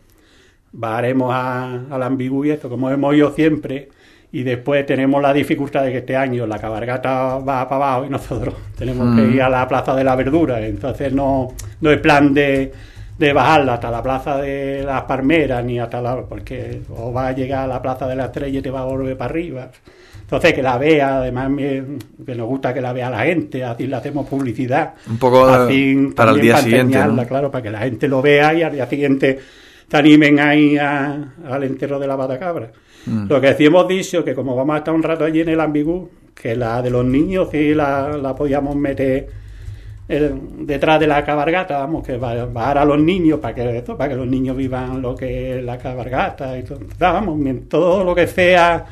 Bajaremos a, a la esto, como hemos ido siempre. Y después tenemos la dificultad de que este año la cabargata va para abajo y nosotros [laughs] tenemos Mm. que ir a la Plaza de la Verdura. Entonces no, no es plan de, de bajarla hasta la Plaza de las Palmeras ni hasta la... porque o va a llegar a la Plaza de la Estrella y te va a volver para arriba. Entonces que la vea, además me- que nos gusta que la vea la gente, así le hacemos publicidad. Un poco Así para el día para siguiente, claro, para que la gente lo vea y al día siguiente se animen ahí a- al entierro de la batacabra. Mm. Lo que sí dicho, que como vamos a estar un rato allí en el ambigú, que la de los niños sí la, la podíamos meter eh, detrás de la cabargata, vamos, que va- a los niños para que esto, para que los niños vivan lo que es la cabargata y todo, vamos, todo lo que sea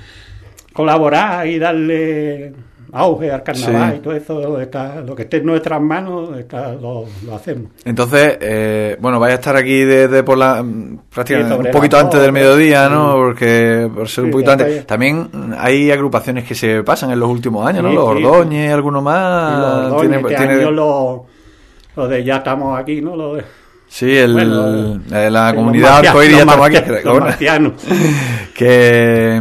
colaborar y darle auge al carnaval Sí. y todo eso, está, lo que esté en nuestras manos, está, lo, lo hacemos. Entonces, eh, bueno, vais a estar aquí desde por la mm, prácticamente Sí, un poquito antes del mediodía. ¿no? Porque por ser un poquito antes. También hay agrupaciones que se pasan en los últimos años, ¿no? Los sí. Ordóñez, alguno más. los tiene- este tiene- lo, lo de ya estamos aquí, ¿no? Lo de, Sí, el, Bueno, eh, la comunidad arcoíris ya estamos aquí. los marcianos. [laughs] que [laughs]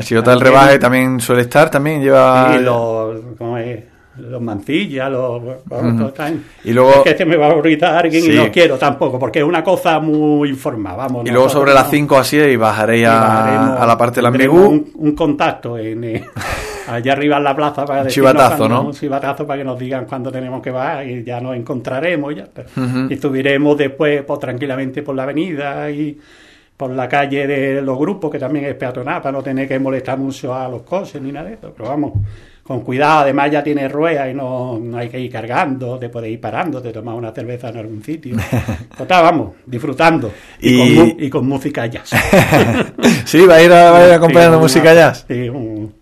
Chirota del También- Rebaje también suele estar, también lleva. Y los, ¿cómo es? los mancillas, los... todos están- Y luego- Es que se me va a olvidar alguien Sí. y no quiero tampoco, porque es una cosa muy informal, vamos. Y luego sobre las no- 5 así y bajaréis a, a la parte del amigú. Un, un contacto en, eh, [laughs] allá arriba en la plaza para chivatazo, ¿no? Un chivatazo para que nos digan cuándo tenemos que bajar y ya nos encontraremos. Ya, está. Ujú. Y subiremos después pues, tranquilamente por la avenida y por la calle de los grupos, que también es peatonal, para no tener que molestar mucho a los coches ni nada de eso. Pero vamos, con cuidado, además ya tiene ruedas y no, no hay que ir cargando, te puedes ir parando, te tomas una cerveza en algún sitio. [laughs] Total, vamos, disfrutando. Y, Y- con, mu- y con música jazz. [laughs] sí, va a ir, a, va a ir acompañando Sí, música una- jazz. Sí, un-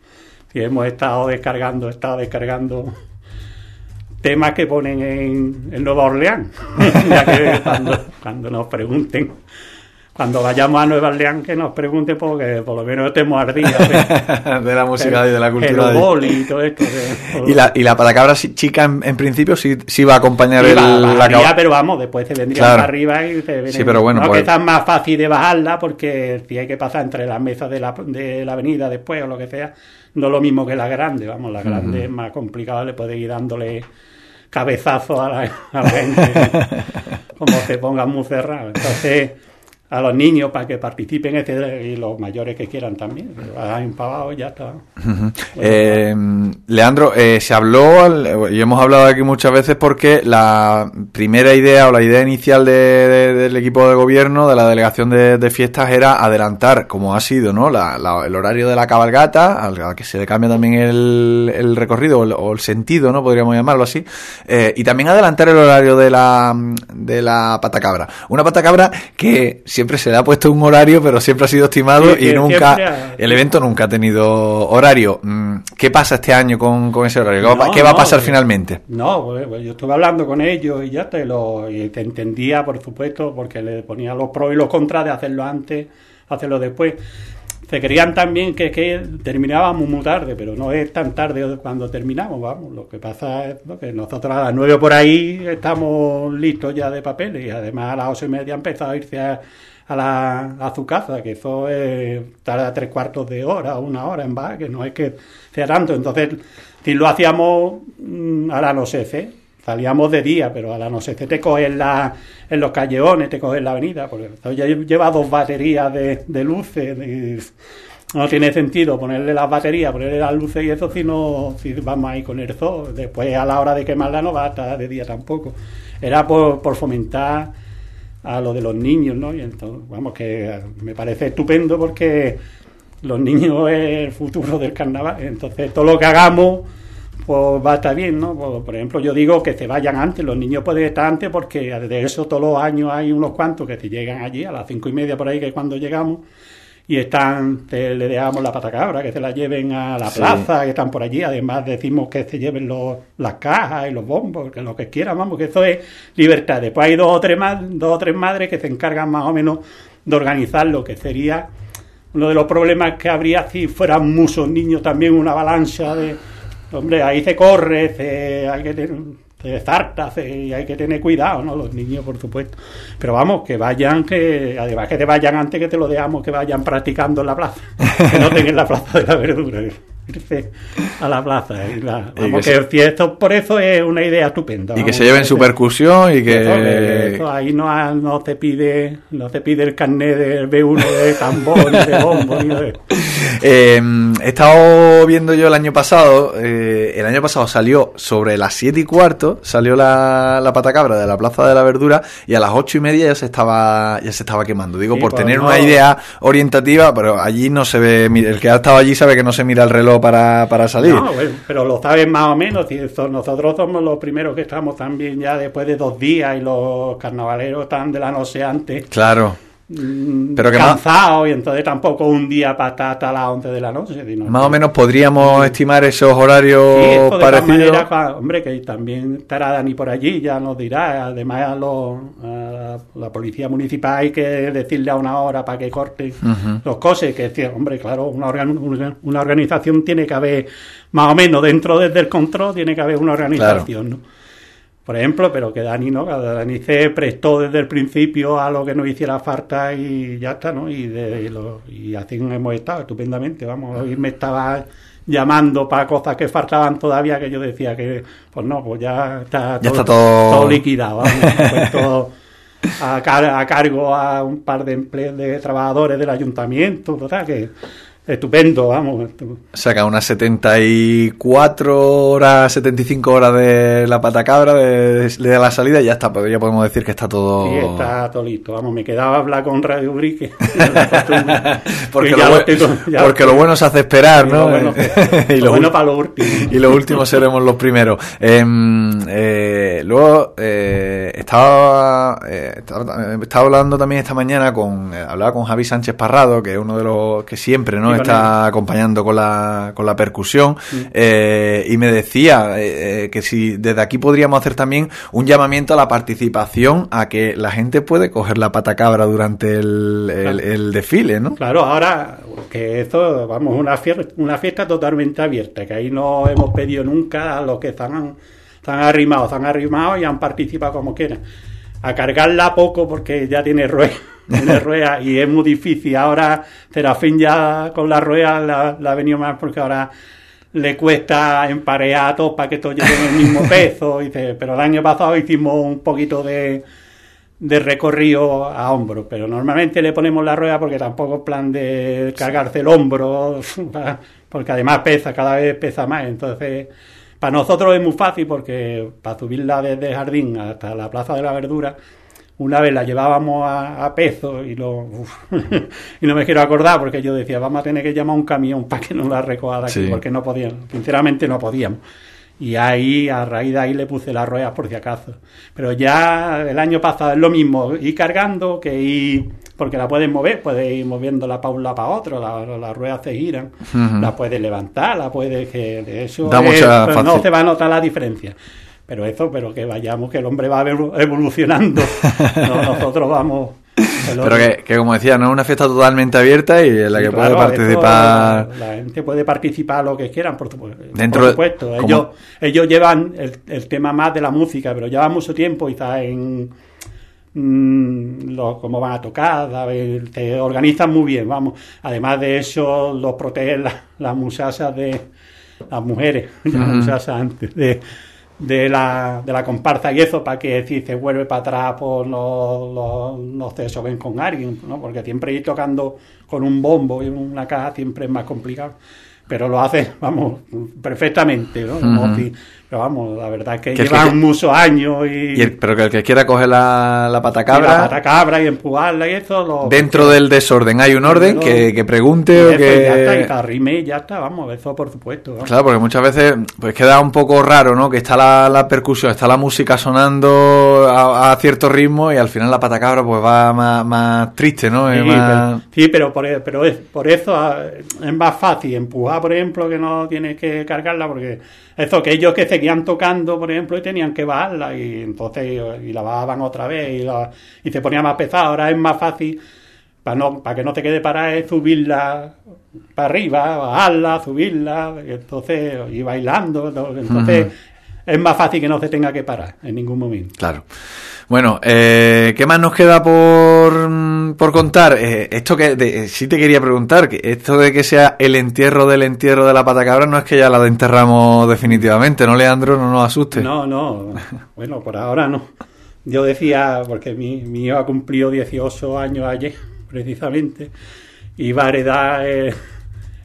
sí, hemos estado descargando, estado descargando temas que ponen en, en Nueva Orleans. [laughs] ya que cuando, cuando nos pregunten, cuando vayamos a Nueva Orleans, que nos pregunten porque por lo menos estemos al día. de- [laughs] de la música y de la el cultura. de- boli y todo esto. de- Y la, y la patacabra sí- chica, en, en principio, sí, sí va a acompañar Sí, el, va- la bajaría, pero vamos, después se vendría Claro. para arriba y. Sí, pero bueno, no, pues- que está más fácil de bajarla porque si hay que pasar entre las mesas de la, de la avenida después o lo que sea, no es lo mismo que la grande, vamos, la grande es más complicado, le puede ir dándole cabezazos a la, a la gente [laughs] como se ponga muy cerrado. Entonces, a los niños para que participen etcétera, y los mayores que quieran también, se bajan empavados y ya está. Eh, Leandro, eh, se habló, y hemos hablado aquí muchas veces porque la primera idea o la idea inicial de- de- del equipo de gobierno, de la delegación de, de fiestas, era adelantar, como ha sido, ¿no? La- la- el horario de la cabalgata, al, al que se le cambia también el, el recorrido o el, o el sentido, ¿no? Podríamos llamarlo así. eh, y también adelantar el horario de la, de la patacabra. Una patacabra que siempre se le ha puesto un horario, pero siempre ha sido estimado Sí, y nunca, ha- el evento nunca ha tenido horario. Mm, ¿Qué pasa este año con, con ese horario? ¿Qué, va, No, qué va a pasar eh, finalmente? No, pues, pues, yo estuve hablando con ellos y ya te lo y te entendía, por supuesto, porque le ponía los pros y los contras de hacerlo antes, hacerlo después. Se creían también que, que terminábamos muy tarde, pero no es tan tarde cuando terminamos, vamos. Lo que pasa es ¿no? que nosotros a las nueve por ahí estamos listos ya de papeles y además a las ocho y media empezado a irse a, a, la, a su casa, que eso es, tarda tres cuartos de hora una hora en baja, que no es que sea tanto. Entonces, si lo hacíamos mm, a la no sé, ¿eh? Salíamos de día, pero a la no sé, te coges la, en los callejones, te coges la avenida, porque lleva dos baterías de, de luces. no tiene sentido ponerle las baterías, ponerle las luces y eso si no, si vamos ahí con el zoo. Después a la hora de quemarla no va a estar de día tampoco. Era por, por fomentar a lo de los niños, ¿no? Y entonces, vamos, que me parece estupendo porque los niños es el futuro del carnaval. Entonces, todo lo que hagamos, pues va a estar bien, ¿no? Pues, por ejemplo, yo digo que se vayan antes, los niños pueden estar antes porque de eso todos los años hay unos cuantos que se llegan allí a las cinco y media por ahí, que es cuando llegamos. Y están, te- le dejamos la patacabra, que se la lleven a la Sí. plaza, que están por allí. Además, decimos que se lleven los, las cajas y los bombos, que lo que quieran, vamos, que eso es libertad. Después hay dos o tres, dos o tres madres que se encargan más o menos de organizar lo que sería uno de los problemas que habría si fueran muchos niños también, una avalancha de... Hombre, ahí se corre, se, hay que tener, se zarta, se- y hay que tener cuidado, ¿no? Los niños, por supuesto. Pero vamos, que vayan, que además que te vayan antes que te lo dejamos, que vayan practicando en la plaza. Que no tengan la plaza de la verdura. Irse a la plaza. y la- Y vamos, que que, se- si esto, por eso es una idea estupenda. Y que se lleven su percusión y eso, que eso ahí no, no te pide no te pide el carnet del B1 de tambor ni de bombo ni de [laughs] Eh, he estado viendo yo el año pasado, eh, el año pasado salió sobre las 7 y cuarto, salió la, la patacabra de la Plaza de la Verdura y a las ocho y media ya se estaba, ya se estaba quemando. Digo, Sí, por pues tener no. una idea orientativa, pero allí no se ve, el que ha estado allí sabe que no se mira el reloj para, para salir. No, bueno, pero lo saben más o menos. y eso- nosotros somos los primeros que estamos también ya después de dos días y los carnavaleros están de la noche antes. Claro. Mm, Pero que más- cansado y entonces tampoco un día para estar hasta las 11 de la noche. sino Más que- o menos podríamos estimar esos horarios Sí, de parecidos. maneras, cua- hombre, que también estará Dani por allí, ya nos dirá. Además, a, los- a la policía municipal hay que decirle a una hora para que corten los cosas. Que, hombre, claro, una, organ- una- una organización tiene que haber, más o menos, dentro desde el control, tiene que haber una organización, ¿no? Por ejemplo, pero que Dani no, Dani se prestó desde el principio a lo que nos hiciera falta y ya está, ¿no? Y, de, y lo- y así hemos estado estupendamente, vamos. Hoy me estaba llamando para cosas que faltaban todavía que yo decía que, pues no, pues ya está, Ya está todo- liquidado, vamos, puesto a, car- a cargo a un par de emple- de trabajadores del ayuntamiento, total, que estupendo, vamos. estu- O sea, que a unas 74 horas, 75 horas de la patacabra, de, de la salida, ya está, pues ya podemos decir que está todo... Sí, está todo listo. Vamos, me quedaba hablar con Radio Brique. [laughs] Porque, Que lo, tengo- porque lo bueno se hace esperar, ¿no? lo bueno, [laughs] y, lo lo bueno para lo último. [laughs] y los últimos seremos los primeros. Em, eh, luego, eh, estaba, eh, estaba, estaba hablando también esta mañana con, hablaba con Javi Sánchez Parrado, que es uno de los que siempre, ¿no? Está acompañando con la, con la percusión, eh, y me decía eh, eh, que si desde aquí podríamos hacer también un llamamiento a la participación, a que la gente puede coger la patacabra durante el, el, el desfile, ¿no? Claro, ahora que esto, vamos, una fiesta, una fiesta totalmente abierta, que ahí no hemos pedido nunca a los que están, están arrimados, están arrimados y han participado como quieran. A cargarla poco porque ya tiene ruedas [laughs] y es muy difícil. Ahora Serafín ya con la rueda la, la ha venido más porque ahora le cuesta emparear a todos para que todos lleven el mismo [laughs] peso. Dice, pero el año pasado hicimos un poquito de, de recorrido a hombro, pero normalmente le ponemos la rueda porque tampoco es plan de cargarse el hombro, [laughs] porque además pesa, cada vez pesa más, entonces para nosotros es muy fácil porque para subirla desde el jardín hasta la Plaza de la Verdura, una vez la llevábamos a, a peso y, lo, uf, [laughs] y no me quiero acordar porque yo decía, vamos a tener que llamar a un camión [laughs] para que nos la recoja de aquí, Sí. porque no podíamos, sinceramente no podíamos. Y ahí, a raíz de ahí, le puse las ruedas por si acaso. Pero ya el año pasado es lo mismo, ir cargando que ir, porque la puedes mover, puedes ir moviéndola para un lado para otro, la- las ruedas se giran, Ujú. la puedes levantar, la puedes, que de eso Da es- mucha pues no se va a notar la diferencia. Pero eso, pero que vayamos, que el hombre va evolu- evolucionando. [laughs] No, nosotros vamos. Pero que, que como decía, no es una fiesta totalmente abierta y en la Sí, que claro, puede participar... esto, la gente puede participar lo que quieran, por, Dentro por de- supuesto. como- Ellos, ellos llevan el, el tema más de la música, pero llevan mucho tiempo quizás en mm, lo- cómo van a tocar, ¿sabes? se organizan muy bien, vamos. Además de eso, los protegen la- las muchachas de las mujeres, [laughs] las Ujú. muchachas antes de de la, de la comparsa y eso para que si se vuelve para atrás pues no, no, no se soben con alguien ¿no? porque siempre ir tocando con un bombo y una caja siempre es más complicado pero lo hace vamos perfectamente ¿no? Como Ujú. si- pero vamos la verdad es que, Que llevan que- muchos años y, y el- pero que el que quiera coger la, la y patacabra, la patacabra y empujarla y eso lo, dentro del desorden hay un orden que, que pregunte o eso ya está, y que... te arrime y ya está vamos eso por supuesto. Claro, porque muchas veces pues queda un poco raro, ¿no? Que está la, la percusión, está la música sonando a, a cierto ritmo y al final la patacabra pues va más, más triste, ¿no? Es Sí, más- pero, sí, pero por, e- pero es, por eso ah, es más fácil empujar, por ejemplo, que no tienes que cargarla, porque eso, que ellos que seguían tocando, por ejemplo, y tenían que bajarla, y entonces y la bajaban otra vez, y, la- y se ponía más pesada. Ahora es más fácil, para no para que no te quede parada, es subirla para arriba, bajarla, subirla, y entonces, y bailando, ¿no? entonces. Es más fácil que no se tenga que parar en ningún momento. Claro. Bueno, eh, ¿qué más nos queda por, por contar? Eh, esto que de- eh, sí te quería preguntar, que esto de que sea el entierro del entierro de la patacabra no es que ya la enterramos definitivamente, ¿no, Leandro? No nos asuste. No, no. [laughs] Bueno, por ahora no. Yo decía, porque mi, mi hijo ha cumplido 18 años ayer, precisamente, y va a heredar eh,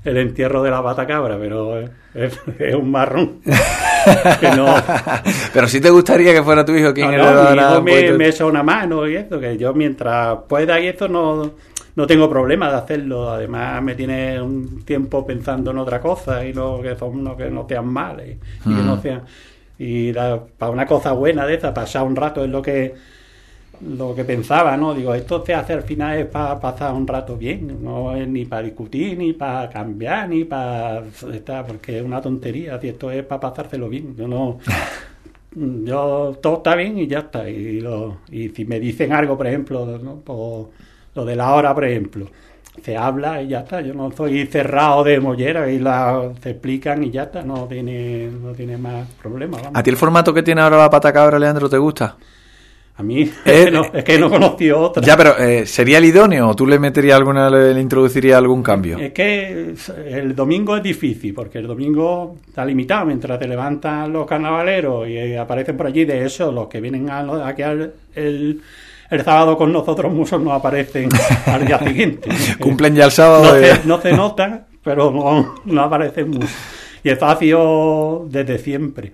el entierro de la batacabra, pero es, es un marrón. [laughs] que no, [laughs] Pero sí te gustaría que fuera tu hijo quien no, no, mi hijo me, me echa una mano y eso, que yo mientras pueda y eso no, no tengo problema de hacerlo. Además me tiene un tiempo pensando en otra cosa y no que son no, que no sean males y, que Mm. no sean y la- para una cosa buena de esa, pasar un rato es lo que lo que pensaba, ¿no? Digo, esto se hace al final es para pasar un rato bien, no es ni para discutir, ni para cambiar, ni para porque es una tontería, si esto es para pasárselo bien, yo no... [laughs] Yo, todo está bien y ya está. Y, lo- y si me dicen algo, por ejemplo, lo de la hora, por ejemplo, se habla y ya está. Yo no soy cerrado de mollera y la, se explican y ya está. No tiene, no tiene más problemas. ¿A ti el formato que tiene ahora la pata cabra, Leandro, te gusta? A mí es, [laughs] Eh, que no, es que no conocí otra. Ya, pero eh, ¿sería el idóneo o tú le meterías alguna, le, introducirías algún cambio? Es que el domingo es difícil, porque el domingo está limitado. Mientras te levantan los carnavaleros y eh, aparecen por allí, de eso, los que vienen a, aquí al- el, el sábado con nosotros, muchos no aparecen al día siguiente. [laughs] Cumplen ya el sábado. No de- se, no se nota, pero no, no aparecen mucho. Y esto ha sido desde siempre.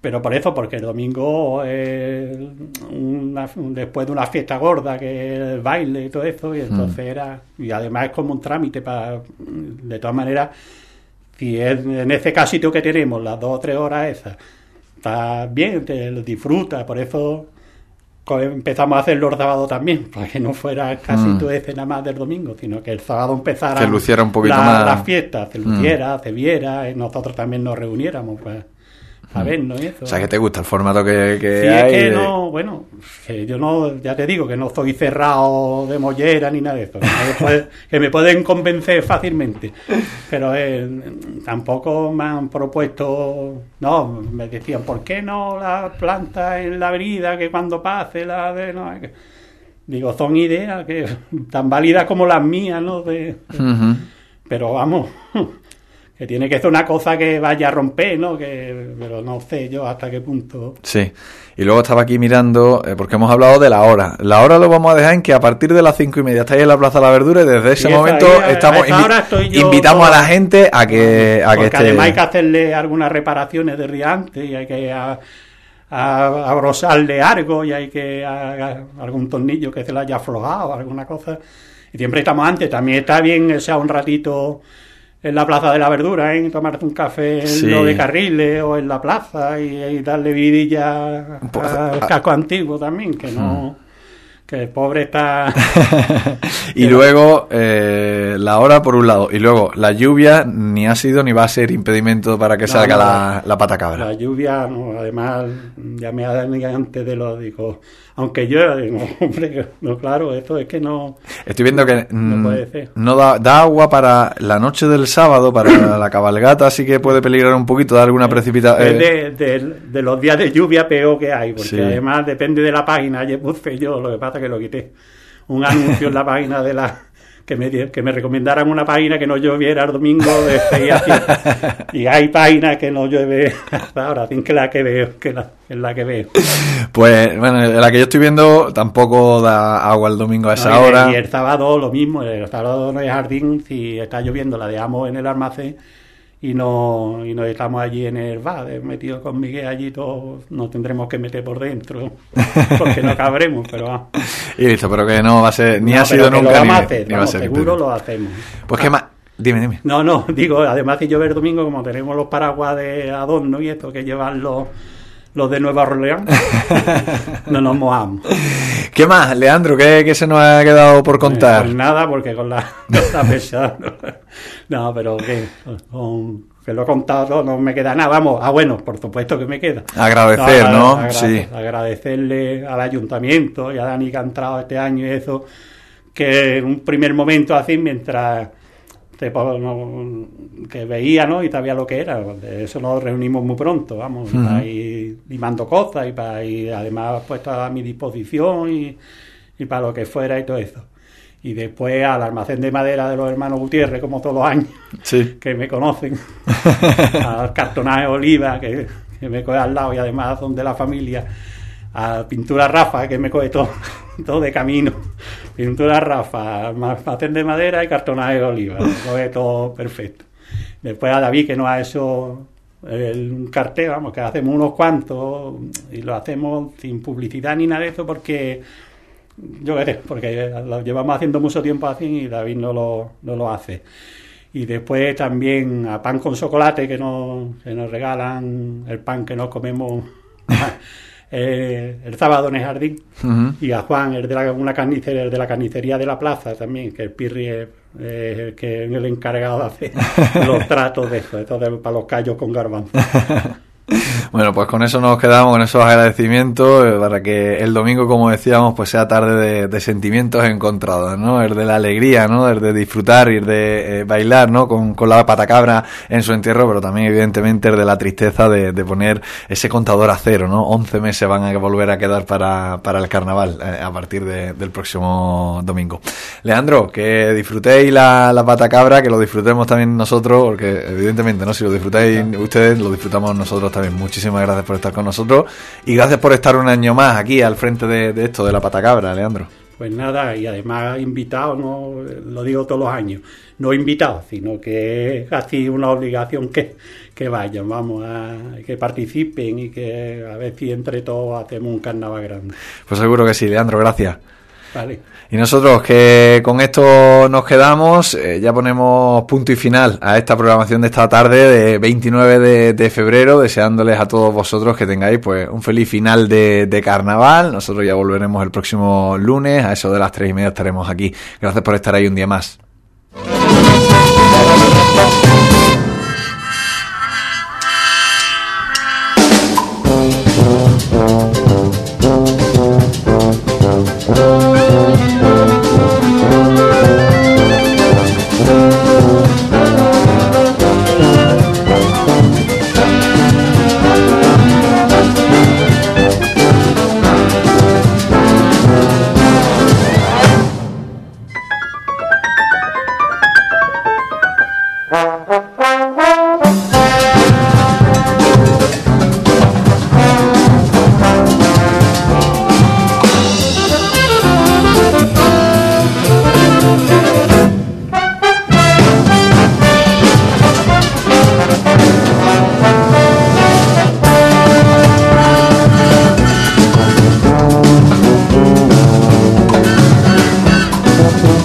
Pero por eso, porque el domingo es una- después de una fiesta gorda, que el baile y todo eso, y entonces era, y además es como un trámite para, de todas maneras, si es en ese casito que tenemos, las dos o tres horas esas, está bien, te lo disfrutas, por eso empezamos a hacerlo el sábado también, [laughs] para que no fuera el casito ese nada más del domingo, sino que el sábado empezara Se luciera un poquito la, más. la fiesta, se luciera, se viera, y nosotros también nos reuniéramos, pues, a vernos y eso. O sea, que te gusta el formato que, que Sí, hay. es que no, bueno, que yo no, ya te digo que no soy cerrado de mollera ni nada de eso, que me, pueden convencer fácilmente, pero eh, tampoco me han propuesto, no, me decían, ¿por qué no la planta en la avenida que cuando pase la de, no, digo, son ideas que tan válidas como las mías, ¿no? De, pero vamos, que tiene que ser una cosa que vaya a romper, ¿no? Que, pero no sé yo hasta qué punto. Sí. Y luego estaba aquí mirando, eh, porque hemos hablado de la hora. La hora lo vamos a dejar en que a partir de las cinco y media estáis en la Plaza de la Verdura y desde ese esa momento ahí, estamos invi- invitamos a la gente a que, a que Porque esté... además hay que hacerle algunas reparaciones de riante y hay que a, algo y hay que a- a- algún tornillo que se le haya aflojado, alguna cosa. Y siempre estamos antes. También está bien echar un ratito en la Plaza de la Verdura, ¿eh? tomarte un café en Sí. lo de Carriles o en la plaza y, y darle vidilla Pues, al casco antiguo también, que no... Que el pobre está... [laughs] y luego eh, la hora por un lado. Y luego la lluvia ni ha sido ni va a ser impedimento para que No, salga no, la, la pata cabra. La lluvia, no, además, ya me antes de lo digo, aunque yo, digo, [laughs] hombre, no, claro, esto es que no, Estoy viendo que mm, puede ser. no da, da agua para la noche del sábado, para [coughs] la cabalgata, así que puede peligrar un poquito de alguna precipitación. es de, de- de los días de lluvia peor que hay, porque Sí. además depende de la página, ayer puse yo, lo que pasa que lo quité, un anuncio en la [laughs] página de la... Que me, que me recomendaran una página que no lloviera el domingo de 6 a 7. Y hay páginas que no llueve hasta [laughs] ahora, sin que la que veo, que la, es la que veo. Pues bueno, la que yo estoy viendo tampoco da agua el domingo a esa No, y, hora. y el sábado lo mismo, el sábado no hay jardín, si está lloviendo la dejamos en el almacén y no y nos estamos allí en el bar, eh, metidos con Miguel allí todos, nos tendremos que meter por dentro, [laughs] porque no cabremos, pero ah. Y listo, pero que no va a ser, ni No, ha sido nunca lo ni, vamos a hacer, ni va a ser. seguro lo hacemos. Pues qué más, dime, dime. No, no, digo, además si llueve el domingo, como tenemos los paraguas de adorno y esto que llevan los, los de Nueva Orleans, [laughs] no nos mojamos. ¿Qué más, Leandro? ¿Qué, qué se nos ha quedado por contar? Pues nada, porque con la, [laughs] con la pesada. No, No, pero que, con- que lo he contado no me queda nada. Vamos, ah, bueno, por supuesto que me queda. Agradecer, agra- ¿no? Sí. Agradecerle al ayuntamiento y a Dani que ha entrado este año y eso, que en un primer momento así, mientras te pon- no- que veía, ¿no? Y sabía lo que era. Eso nos reunimos muy pronto, vamos, Ujú. para ir limando cosas y para ir, además, puesto a mi disposición y, y para lo que fuera y todo eso. Y después al almacén de madera de los hermanos Gutiérrez, como todos los años, Sí. [laughs] que me conocen, [laughs] al cartonaje Oliva, que, que me coge al lado y además son de la familia, a Pintura Rafa, que me coge todo, [laughs] todo de camino, Pintura Rafa, almacén de madera y cartonaje Oliva, me coge todo perfecto. Después a David, que nos ha hecho el cartel, vamos, que hacemos unos cuantos y lo hacemos sin publicidad ni nada de eso porque yo qué sé, porque lo llevamos haciendo mucho tiempo así y David no lo, no lo hace. Y después también a pan con chocolate que nos, que nos regalan, el pan que nos comemos [laughs] eh, el sábado en el jardín, y a Juan, el de la, una carnicería, el de la carnicería de la plaza también, que el Pirri es, es el, que, el encargado de hacer [laughs] los tratos de eso, entonces para los callos con garbanzo. [laughs] [laughs] Bueno, pues con eso nos quedamos, con esos agradecimientos, eh, para que el domingo, como decíamos, pues sea tarde de, de sentimientos encontrados, ¿no? El de la alegría, ¿no? El de disfrutar y el de eh, bailar, ¿no? Con, con la patacabra en su entierro, pero también, evidentemente, el de la tristeza de, de poner ese contador a cero, ¿no? 11 meses van a volver a quedar para, para el carnaval eh, a partir de- del próximo domingo. Leandro, que disfrutéis la, la patacabra, que lo disfrutemos también nosotros, porque evidentemente, ¿no? Si lo disfrutáis ustedes, lo disfrutamos nosotros también. Muchísimas gracias por estar con nosotros y gracias por estar un año más aquí al frente de, de esto, de la patacabra, Leandro. Pues nada, y además invitado, no lo digo todos los años, no invitado, sino que es casi una obligación que, que vayan, vamos, a, que participen y que a ver si entre todos hacemos un carnaval grande. Pues seguro que sí, Leandro, gracias. Y nosotros que con esto nos quedamos, eh, ya ponemos punto y final a esta programación de esta tarde de 29 de, febrero, deseándoles a todos vosotros que tengáis pues un feliz final de, de carnaval. Nosotros ya volveremos el próximo lunes, a eso de las tres y media estaremos aquí. Gracias por estar ahí un día más.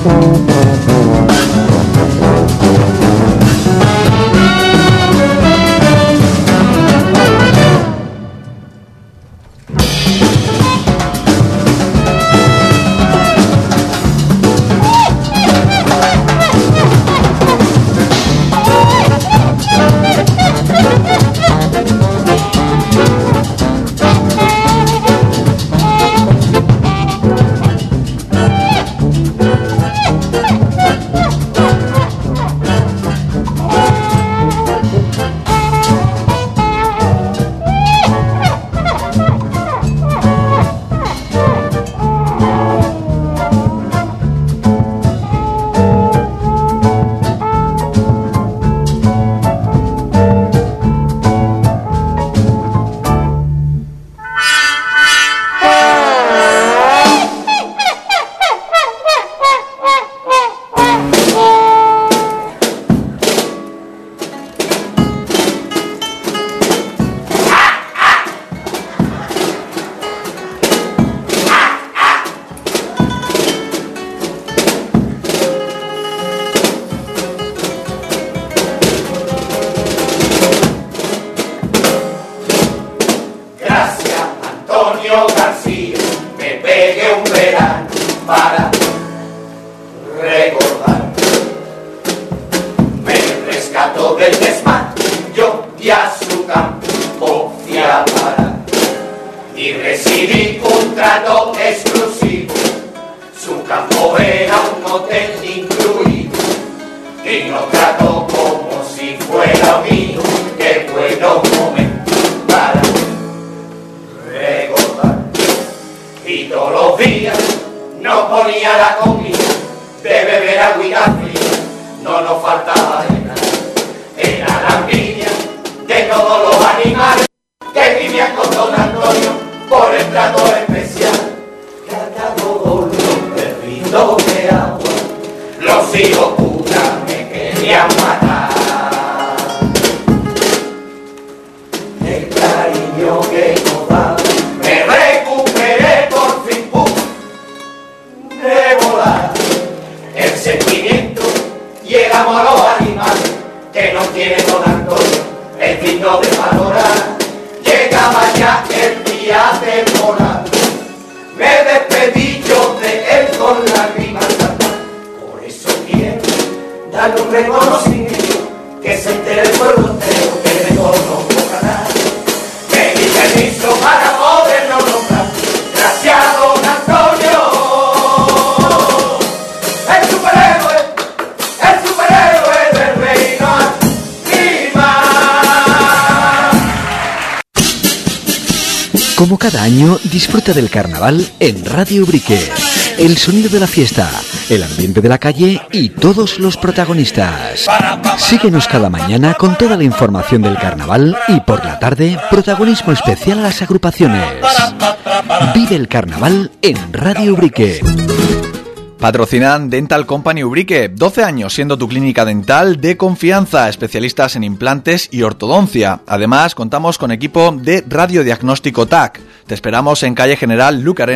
Gracias, disfruta del carnaval en Radio Brique. El sonido de la fiesta, el ambiente de la calle y todos los protagonistas. Síguenos cada mañana con toda la información del carnaval y por la tarde, protagonismo especial a las agrupaciones. Vive el carnaval en Radio Brique. Patrocinan Dental Company Ubrique, 12 años siendo tu clínica dental de confianza, especialistas en implantes y ortodoncia. Además, contamos con equipo de radiodiagnóstico TAC. Te esperamos en calle General Lucaré